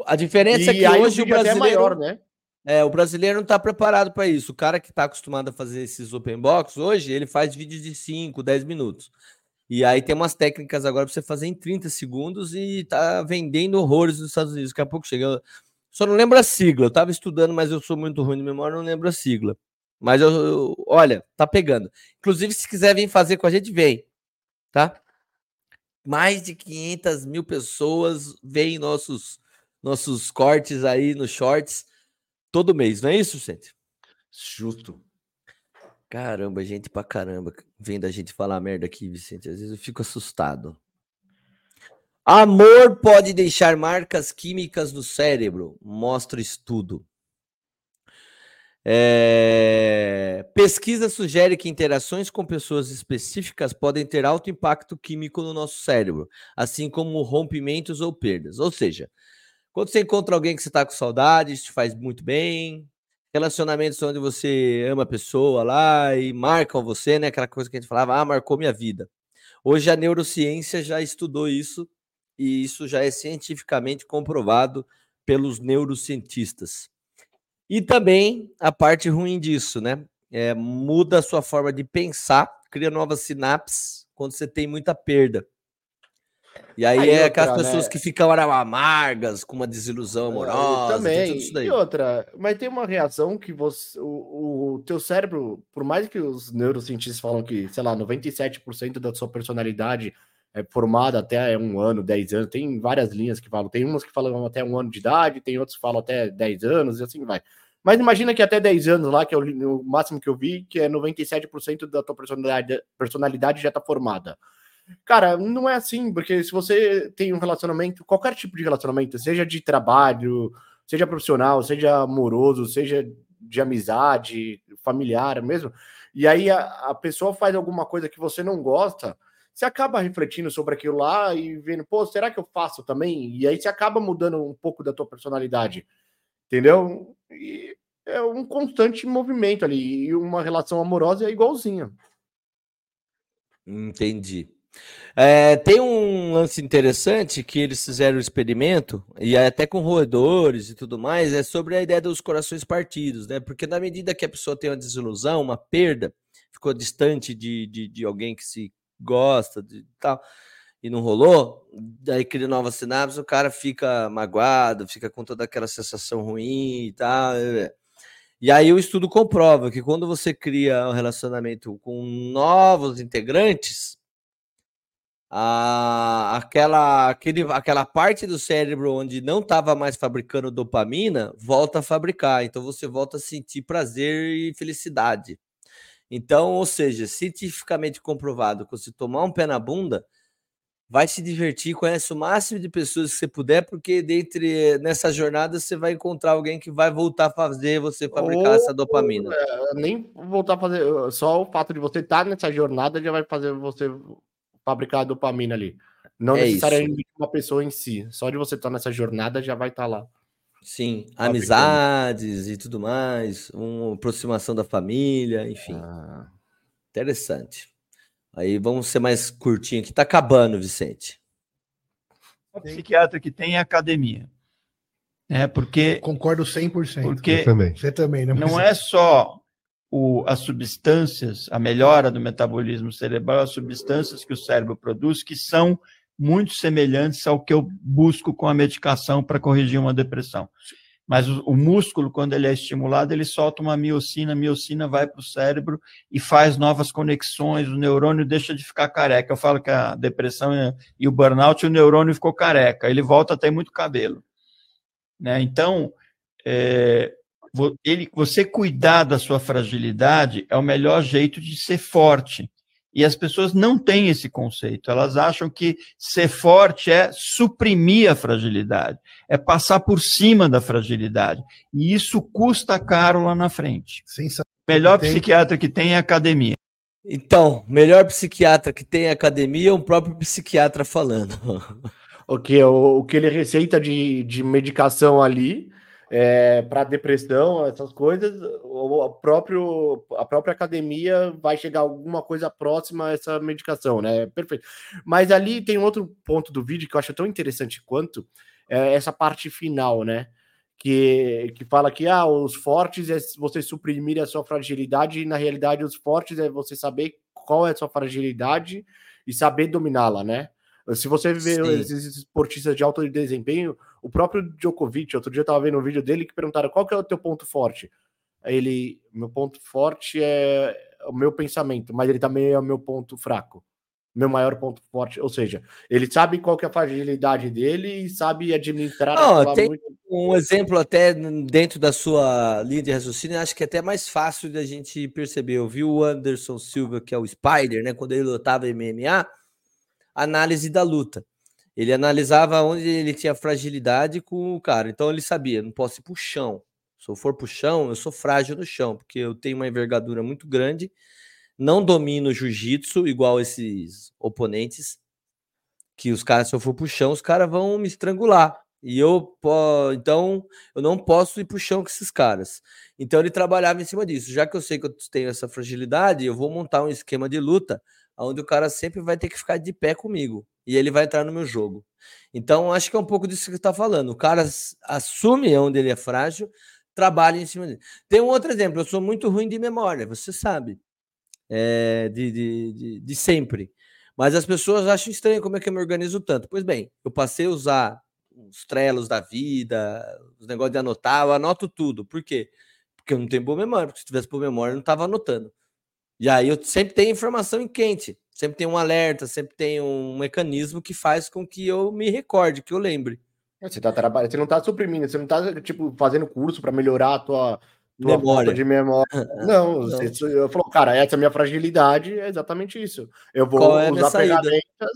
A diferença e é que hoje o, o brasileiro é maior, né? É, o brasileiro não está preparado para isso. O cara que está acostumado a fazer esses open box hoje, ele faz vídeos de 5, 10 minutos. E aí tem umas técnicas agora para você fazer em 30 segundos e tá vendendo horrores nos Estados Unidos. Daqui a pouco chega. Só não lembro a sigla. Eu estava estudando, mas eu sou muito ruim de memória, não lembro a sigla. Mas eu, eu, olha, tá pegando. Inclusive, se quiser vir fazer com a gente, vem. Tá? Mais de 500 mil pessoas veem nossos, nossos cortes aí nos shorts todo mês, não é isso, gente? Justo. Caramba, gente pra caramba vendo a gente falar merda aqui, Vicente. Às vezes eu fico assustado. Amor pode deixar marcas químicas no cérebro, mostra estudo. É... Pesquisa sugere que interações com pessoas específicas podem ter alto impacto químico no nosso cérebro, assim como rompimentos ou perdas. Ou seja, quando você encontra alguém que você está com saudade, isso te faz muito bem. Relacionamentos onde você ama a pessoa lá e marcam você, né? Aquela coisa que a gente falava, ah, marcou minha vida. Hoje a neurociência já estudou isso e isso já é cientificamente comprovado pelos neurocientistas. E também a parte ruim disso, né? É, muda a sua forma de pensar, cria novas sinapses quando você tem muita perda. E aí, aí é outra, aquelas pessoas né? que ficam amargas, com uma desilusão amorosa. também. E outra, mas tem uma reação que você, o, o teu cérebro, por mais que os neurocientistas falam que, sei lá, 97% da sua personalidade é formada até um ano, 10 anos, tem várias linhas que falam, tem umas que falam até um ano de idade, tem outros que falam até 10 anos, e assim vai. Mas imagina que até 10 anos lá, que é o, o máximo que eu vi, que é 97% da tua personalidade, personalidade já está formada. Cara, não é assim, porque se você tem um relacionamento, qualquer tipo de relacionamento, seja de trabalho, seja profissional, seja amoroso, seja de amizade, familiar mesmo, e aí a, a pessoa faz alguma coisa que você não gosta, você acaba refletindo sobre aquilo lá e vendo, pô, será que eu faço também? E aí você acaba mudando um pouco da tua personalidade, entendeu? E é um constante movimento ali, e uma relação amorosa é igualzinha. Entendi. É, tem um lance interessante que eles fizeram o um experimento, e até com roedores e tudo mais, é sobre a ideia dos corações partidos, né? Porque na medida que a pessoa tem uma desilusão, uma perda, ficou distante de, de, de alguém que se gosta de tal, e não rolou, daí cria novas sinapses, o cara fica magoado, fica com toda aquela sensação ruim e tal. E aí o estudo comprova que quando você cria um relacionamento com novos integrantes, a, aquela, aquele, aquela parte do cérebro onde não estava mais fabricando dopamina volta a fabricar. Então você volta a sentir prazer e felicidade. Então, ou seja, cientificamente comprovado que você tomar um pé na bunda, vai se divertir, conhece o máximo de pessoas que você puder, porque dentre nessa jornada você vai encontrar alguém que vai voltar a fazer você fabricar Ou, essa dopamina. É, nem voltar a fazer, só o fato de você estar tá nessa jornada já vai fazer você fabricar a dopamina ali. Não é necessariamente isso. uma pessoa em si, só de você estar nessa jornada já vai estar lá. Sim, amizades e tudo mais, uma aproximação da família, enfim. Ah. Interessante. Aí vamos ser mais curtinho aqui. Tá acabando, Vicente. O psiquiatra que tem é academia. É porque concordo 100%. Porque Eu também. Você também, né? Não é só o, as substâncias, a melhora do metabolismo cerebral, as substâncias que o cérebro produz que são muito semelhantes ao que eu busco com a medicação para corrigir uma depressão. Mas o, o, músculo, quando ele é estimulado, ele solta uma miocina, a miocina vai para o cérebro e faz novas conexões, o neurônio deixa de ficar careca. Eu falo que a depressão e o burnout, o neurônio ficou careca, ele volta a ter muito cabelo. Né? Então, é, ele, você cuidar da sua fragilidade é o melhor jeito de ser forte. E as pessoas não têm esse conceito. Elas acham que ser forte é suprimir a fragilidade, é passar por cima da fragilidade. E isso custa caro lá na frente. Melhor tem... psiquiatra que tem é a academia. Então, melhor psiquiatra que tem a academia é o próprio psiquiatra falando. o que, o, o que ele receita de, de medicação ali é, para depressão, essas coisas, o, próprio, a própria academia vai chegar alguma coisa próxima a essa medicação, né? Perfeito. Mas ali tem outro ponto do vídeo que eu acho tão interessante quanto é essa parte final, né? Que, que fala que ah, os fortes é você suprimir a sua fragilidade, e na realidade os fortes é você saber qual é a sua fragilidade e saber dominá-la, né? Se você vê Sim. esses esportistas de alto desempenho, o próprio Djokovic, outro dia eu tava vendo um vídeo dele que perguntaram qual que é o teu ponto forte. Ele, meu ponto forte é o meu pensamento, mas ele também é o meu ponto fraco. Meu maior ponto forte, ou seja, ele sabe qual que é a fragilidade dele e sabe administrar. Não, tem muito... um exemplo até dentro da sua linha de raciocínio, acho que é até mais fácil da gente perceber. Eu vi o Anderson Silva, que é o Spider, né? Quando ele lutava MMA, análise da luta. Ele analisava onde ele tinha fragilidade com o cara. Então ele sabia, não posso ir pro chão. Se eu for pro chão, eu sou frágil no chão, porque eu tenho uma envergadura muito grande, não domino jiu-jitsu igual esses oponentes, que os caras, se eu for pro chão, os caras vão me estrangular. E eu, então, eu não posso ir pro chão com esses caras. Então ele trabalhava em cima disso. Já que eu sei que eu tenho essa fragilidade, eu vou montar um esquema de luta onde o cara sempre vai ter que ficar de pé comigo e ele vai entrar no meu jogo. Então, acho que é um pouco disso que está falando. O cara assume onde ele é frágil, trabalha em cima dele. Tem um outro exemplo, eu sou muito ruim de memória, você sabe, é, de, de, de, de sempre. Mas as pessoas acham estranho como é que eu me organizo tanto. Pois bem, eu passei a usar os trelos da vida, os negócios de anotar, eu anoto tudo. Por quê? Porque eu não tenho boa memória, porque se tivesse boa memória, eu não estava anotando. E aí eu sempre tenho informação em quente, sempre tem um alerta, sempre tem um mecanismo que faz com que eu me recorde, que eu lembre. É, você tá trabalhando, você não tá suprimindo, você não tá tipo fazendo curso para melhorar a tua, tua memória de memória. Não, não. Você, eu falo, cara, essa é a minha fragilidade, é exatamente isso. Eu vou é usar ferramentas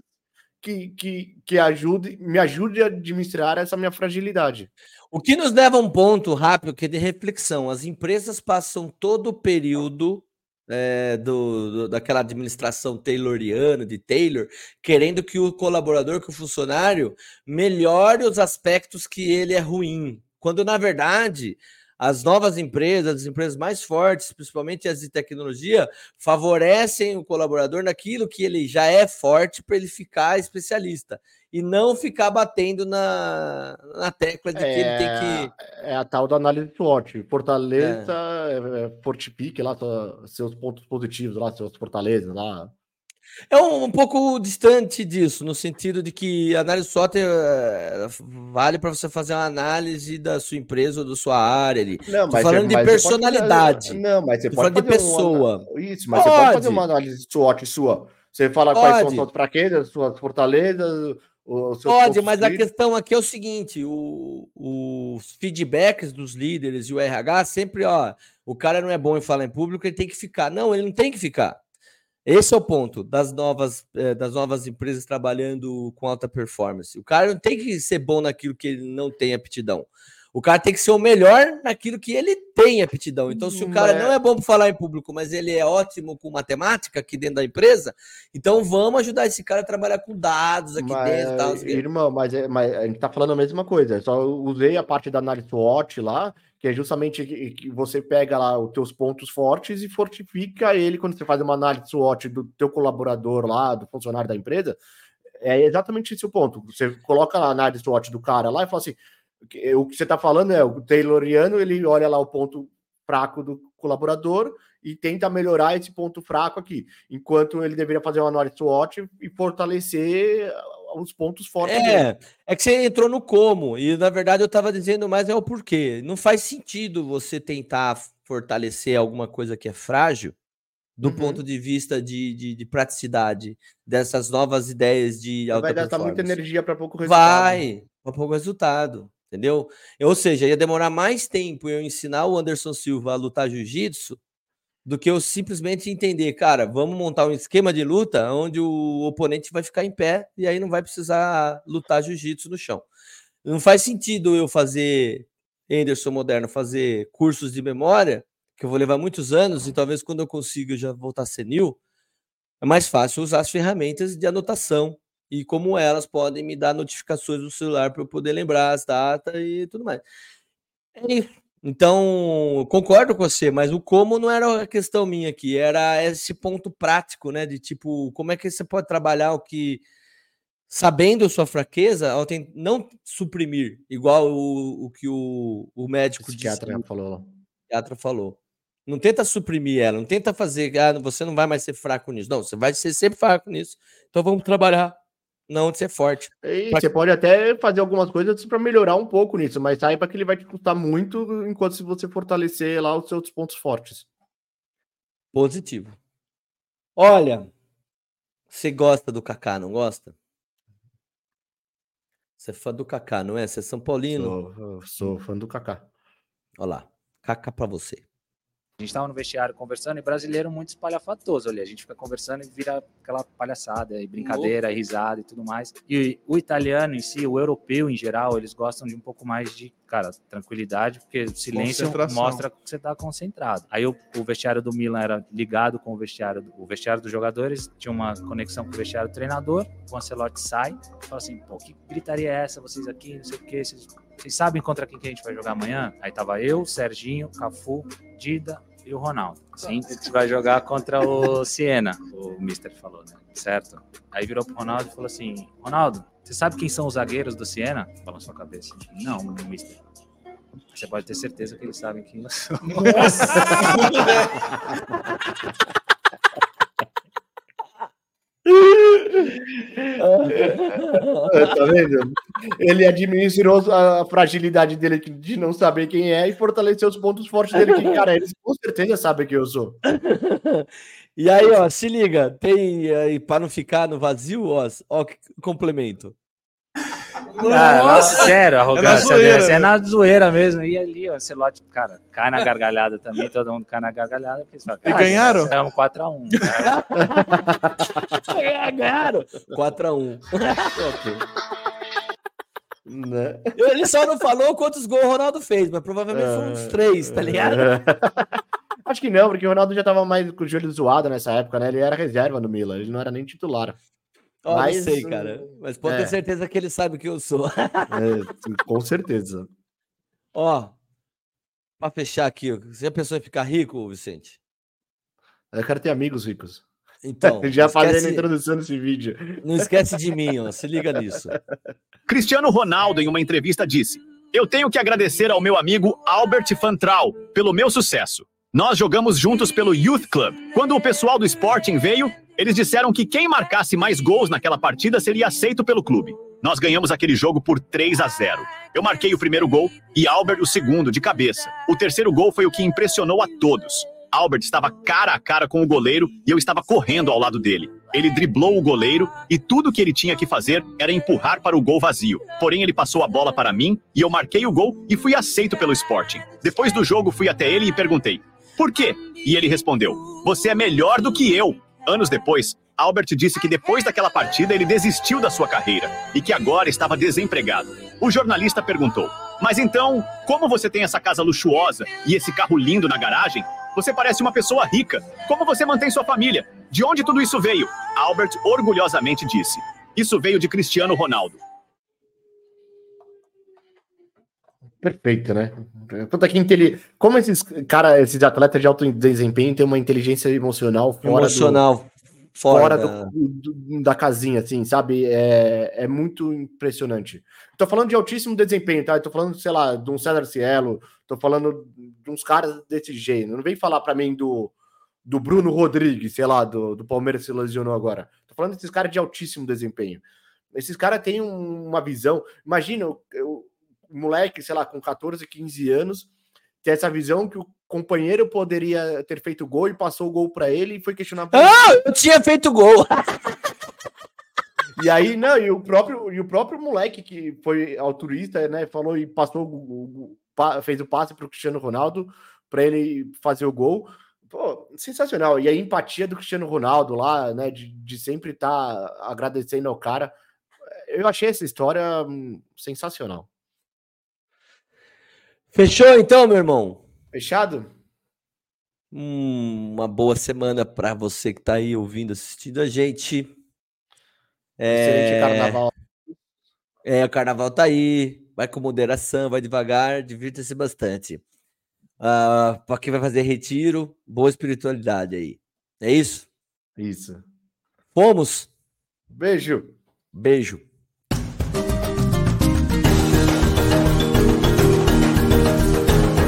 que, que, que ajude, me ajude a administrar essa minha fragilidade. O que nos leva a um ponto rápido que é de reflexão. As empresas passam todo o período é, do, do, daquela administração tayloriana, de Taylor, querendo que o colaborador, que o funcionário, melhore os aspectos que ele é ruim. Quando, na verdade, as novas empresas, as empresas mais fortes, principalmente as de tecnologia, favorecem o colaborador naquilo que ele já é forte para ele ficar especialista e não ficar batendo na, na tecla de que é, ele tem que. É a tal da análise SWOT. Fortaleza, é. é fortifique lá seus pontos positivos, lá, suas fortalezas lá. É um, um, pouco distante disso, no sentido de que a análise SWOT é, vale para você fazer uma análise da sua empresa ou da sua área ali. Não, mas falando de personalidade. Não, mas você pode fazer de pessoa. Uma, isso, mas pode. você pode fazer uma análise SWOT sua Você fala Pode. quais são suas fraquezas, suas fortalezas, Pode, mas a questão aqui é o seguinte: o, os feedbacks dos líderes e o RH sempre, ó, o cara não é bom em falar em público, ele tem que ficar. Não, ele não tem que ficar. Esse é o ponto das novas, eh, das novas empresas trabalhando com alta performance. O cara não tem que ser bom naquilo que ele não tem aptidão. O cara tem que ser o melhor naquilo que ele tem aptidão. Então, se o cara não é bom para falar em público, mas ele é ótimo com matemática aqui dentro da empresa, então vamos ajudar esse cara a trabalhar com dados aqui mas, dentro. Tal, irmão, mas, é, mas a gente está falando a mesma coisa. Eu só usei a parte da análise SWOT lá, que é justamente que você pega lá os teus pontos fortes e fortifica ele quando você faz uma análise SWOT do teu colaborador lá, do funcionário da empresa. É exatamente esse o ponto. Você coloca a análise SWOT do cara lá e fala assim o que você está falando é o Tayloriano, ele olha lá o ponto fraco do colaborador e tenta melhorar esse ponto fraco aqui, enquanto ele deveria fazer uma análise SWOT e fortalecer os pontos fortes. É, dele. é que você entrou no como, e na verdade eu estava dizendo mais é o porquê. Não faz sentido você tentar fortalecer alguma coisa que é frágil do uhum. ponto de vista de, de, de, praticidade dessas novas ideias de alta Vai gastar muita energia para pouco resultado. Vai, para pouco resultado entendeu? Ou seja, ia demorar mais tempo eu ensinar o Anderson Silva a lutar jiu-jitsu do que eu simplesmente entender, cara, vamos montar um esquema de luta onde o oponente vai ficar em pé e aí não vai precisar lutar jiu-jitsu no chão. Não faz sentido eu fazer Anderson moderno, fazer cursos de memória, que eu vou levar muitos anos e talvez quando eu consiga já voltar senil, é mais fácil usar as ferramentas de anotação e como elas podem me dar notificações no celular para eu poder lembrar as datas e tudo mais. É isso. Então, concordo com você, mas o como não era a questão minha aqui, era esse ponto prático, né? De tipo, como é que você pode trabalhar o que, sabendo sua fraqueza, ao não suprimir, igual o, o que o, o médico disse, falou. O psiquiatra falou. Não tenta suprimir ela, não tenta fazer, ah, você não vai mais ser fraco nisso. Não, você vai ser sempre fraco nisso. Então vamos trabalhar não de ser forte. E pra... Você pode até fazer algumas coisas para melhorar um pouco nisso, mas saiba que ele vai te custar muito enquanto se você fortalecer lá os seus pontos fortes. Positivo. Olha, você gosta do Kaká, não gosta? Você é fã do Kaká, não é? Você é São Paulino? Sou, sou fã do Kaká. Olha lá, Kaká para você. A gente estava no vestiário conversando e brasileiro muito espalhafatoso ali. A gente fica conversando e vira aquela palhaçada e brincadeira, e risada e tudo mais. E o italiano em si, o europeu em geral, eles gostam de um pouco mais de, cara, tranquilidade, porque o silêncio mostra que você está concentrado. Aí o, o, vestiário do Milan era ligado com o vestiário, o vestiário dos jogadores, tinha uma conexão com o vestiário do treinador. O Ancelotti sai e fala assim: pô, que gritaria é essa? Vocês aqui, não sei o que, vocês, vocês sabem contra quem que a gente vai jogar amanhã? Aí tava eu, Serginho, Cafu, Dida, e o Ronaldo. Sim, você vai jogar contra o Siena, o Mister falou, né? Certo? Aí virou pro Ronaldo e falou assim: Ronaldo, você sabe quem são os zagueiros do Siena? Balançou a cabeça. Não, Mister. Você pode ter certeza que eles sabem quem eu sou. Nossa! tá vendo? Ele administrou a fragilidade dele de não saber quem é e fortaleceu os pontos fortes dele, que, cara, eles com certeza sabem quem eu sou. E aí, ó, se liga, tem aí para não ficar no vazio, ó, ó complemento. Ah, nossa, sério, arrogância é dessa. É na zoeira mesmo. E ali, ó, o Celote, cara, cai na gargalhada também, todo mundo cai na gargalhada. Fala, e ganharam? Estamos 4x1. é, ganharam. 4x1. Né? Ele só não falou quantos gols o Ronaldo fez, mas provavelmente é, foram uns três, tá ligado? É. Acho que não, porque o Ronaldo já tava mais com o joelho zoado nessa época, né? Ele era reserva no Milan, ele não era nem titular. Oh, mas, não sei, cara. Mas pode é. ter certeza que ele sabe que eu sou. é, com certeza. Ó, para fechar aqui, se a pessoa ficar rico, Vicente? Eu quero ter amigos ricos. Então, já esquece... fazendo a introdução desse vídeo. Não esquece de mim, ó. Se liga nisso. Cristiano Ronaldo, em uma entrevista, disse: Eu tenho que agradecer ao meu amigo Albert Fantral pelo meu sucesso. Nós jogamos juntos pelo Youth Club. Quando o pessoal do Sporting veio, eles disseram que quem marcasse mais gols naquela partida seria aceito pelo clube. Nós ganhamos aquele jogo por 3 a 0. Eu marquei o primeiro gol e Albert o segundo, de cabeça. O terceiro gol foi o que impressionou a todos. Albert estava cara a cara com o goleiro e eu estava correndo ao lado dele. Ele driblou o goleiro e tudo que ele tinha que fazer era empurrar para o gol vazio. Porém, ele passou a bola para mim e eu marquei o gol e fui aceito pelo Sporting. Depois do jogo, fui até ele e perguntei: por quê? E ele respondeu: Você é melhor do que eu. Anos depois, Albert disse que depois daquela partida ele desistiu da sua carreira e que agora estava desempregado. O jornalista perguntou: Mas então, como você tem essa casa luxuosa e esse carro lindo na garagem? Você parece uma pessoa rica. Como você mantém sua família? De onde tudo isso veio? Albert orgulhosamente disse: Isso veio de Cristiano Ronaldo. Perfeito, né? Puta que intelig... Como esses cara, esses atletas de alto desempenho têm uma inteligência emocional fora emocional do, fora, fora da... Do, do, da casinha, assim, sabe? É, é muito impressionante. Tô falando de altíssimo desempenho, tá? tô falando, sei lá, de um César Cielo, tô falando de uns caras desse jeito. Não vem falar para mim do, do Bruno Rodrigues, sei lá, do, do Palmeiras se lesionou agora. Tô falando desses caras de altíssimo desempenho. Esses caras têm um, uma visão. Imagina, eu, eu moleque, sei lá, com 14, 15 anos, ter essa visão que o companheiro poderia ter feito gol e passou o gol para ele e foi questionar. Ah, eu tinha feito gol! E aí, não, e o próprio, e o próprio moleque que foi altruísta, né, falou e passou, o, o, fez o passe para o Cristiano Ronaldo para ele fazer o gol. Pô, sensacional. E a empatia do Cristiano Ronaldo lá, né, de, de sempre estar tá agradecendo ao cara. Eu achei essa história hum, sensacional. Fechou então, meu irmão? Fechado? Hum, uma boa semana para você que está aí ouvindo, assistindo a gente. É... carnaval. É, o carnaval tá aí. Vai com moderação, vai devagar, divirta-se bastante. Uh, para quem vai fazer retiro, boa espiritualidade aí. É isso? Isso. Fomos? Beijo. Beijo.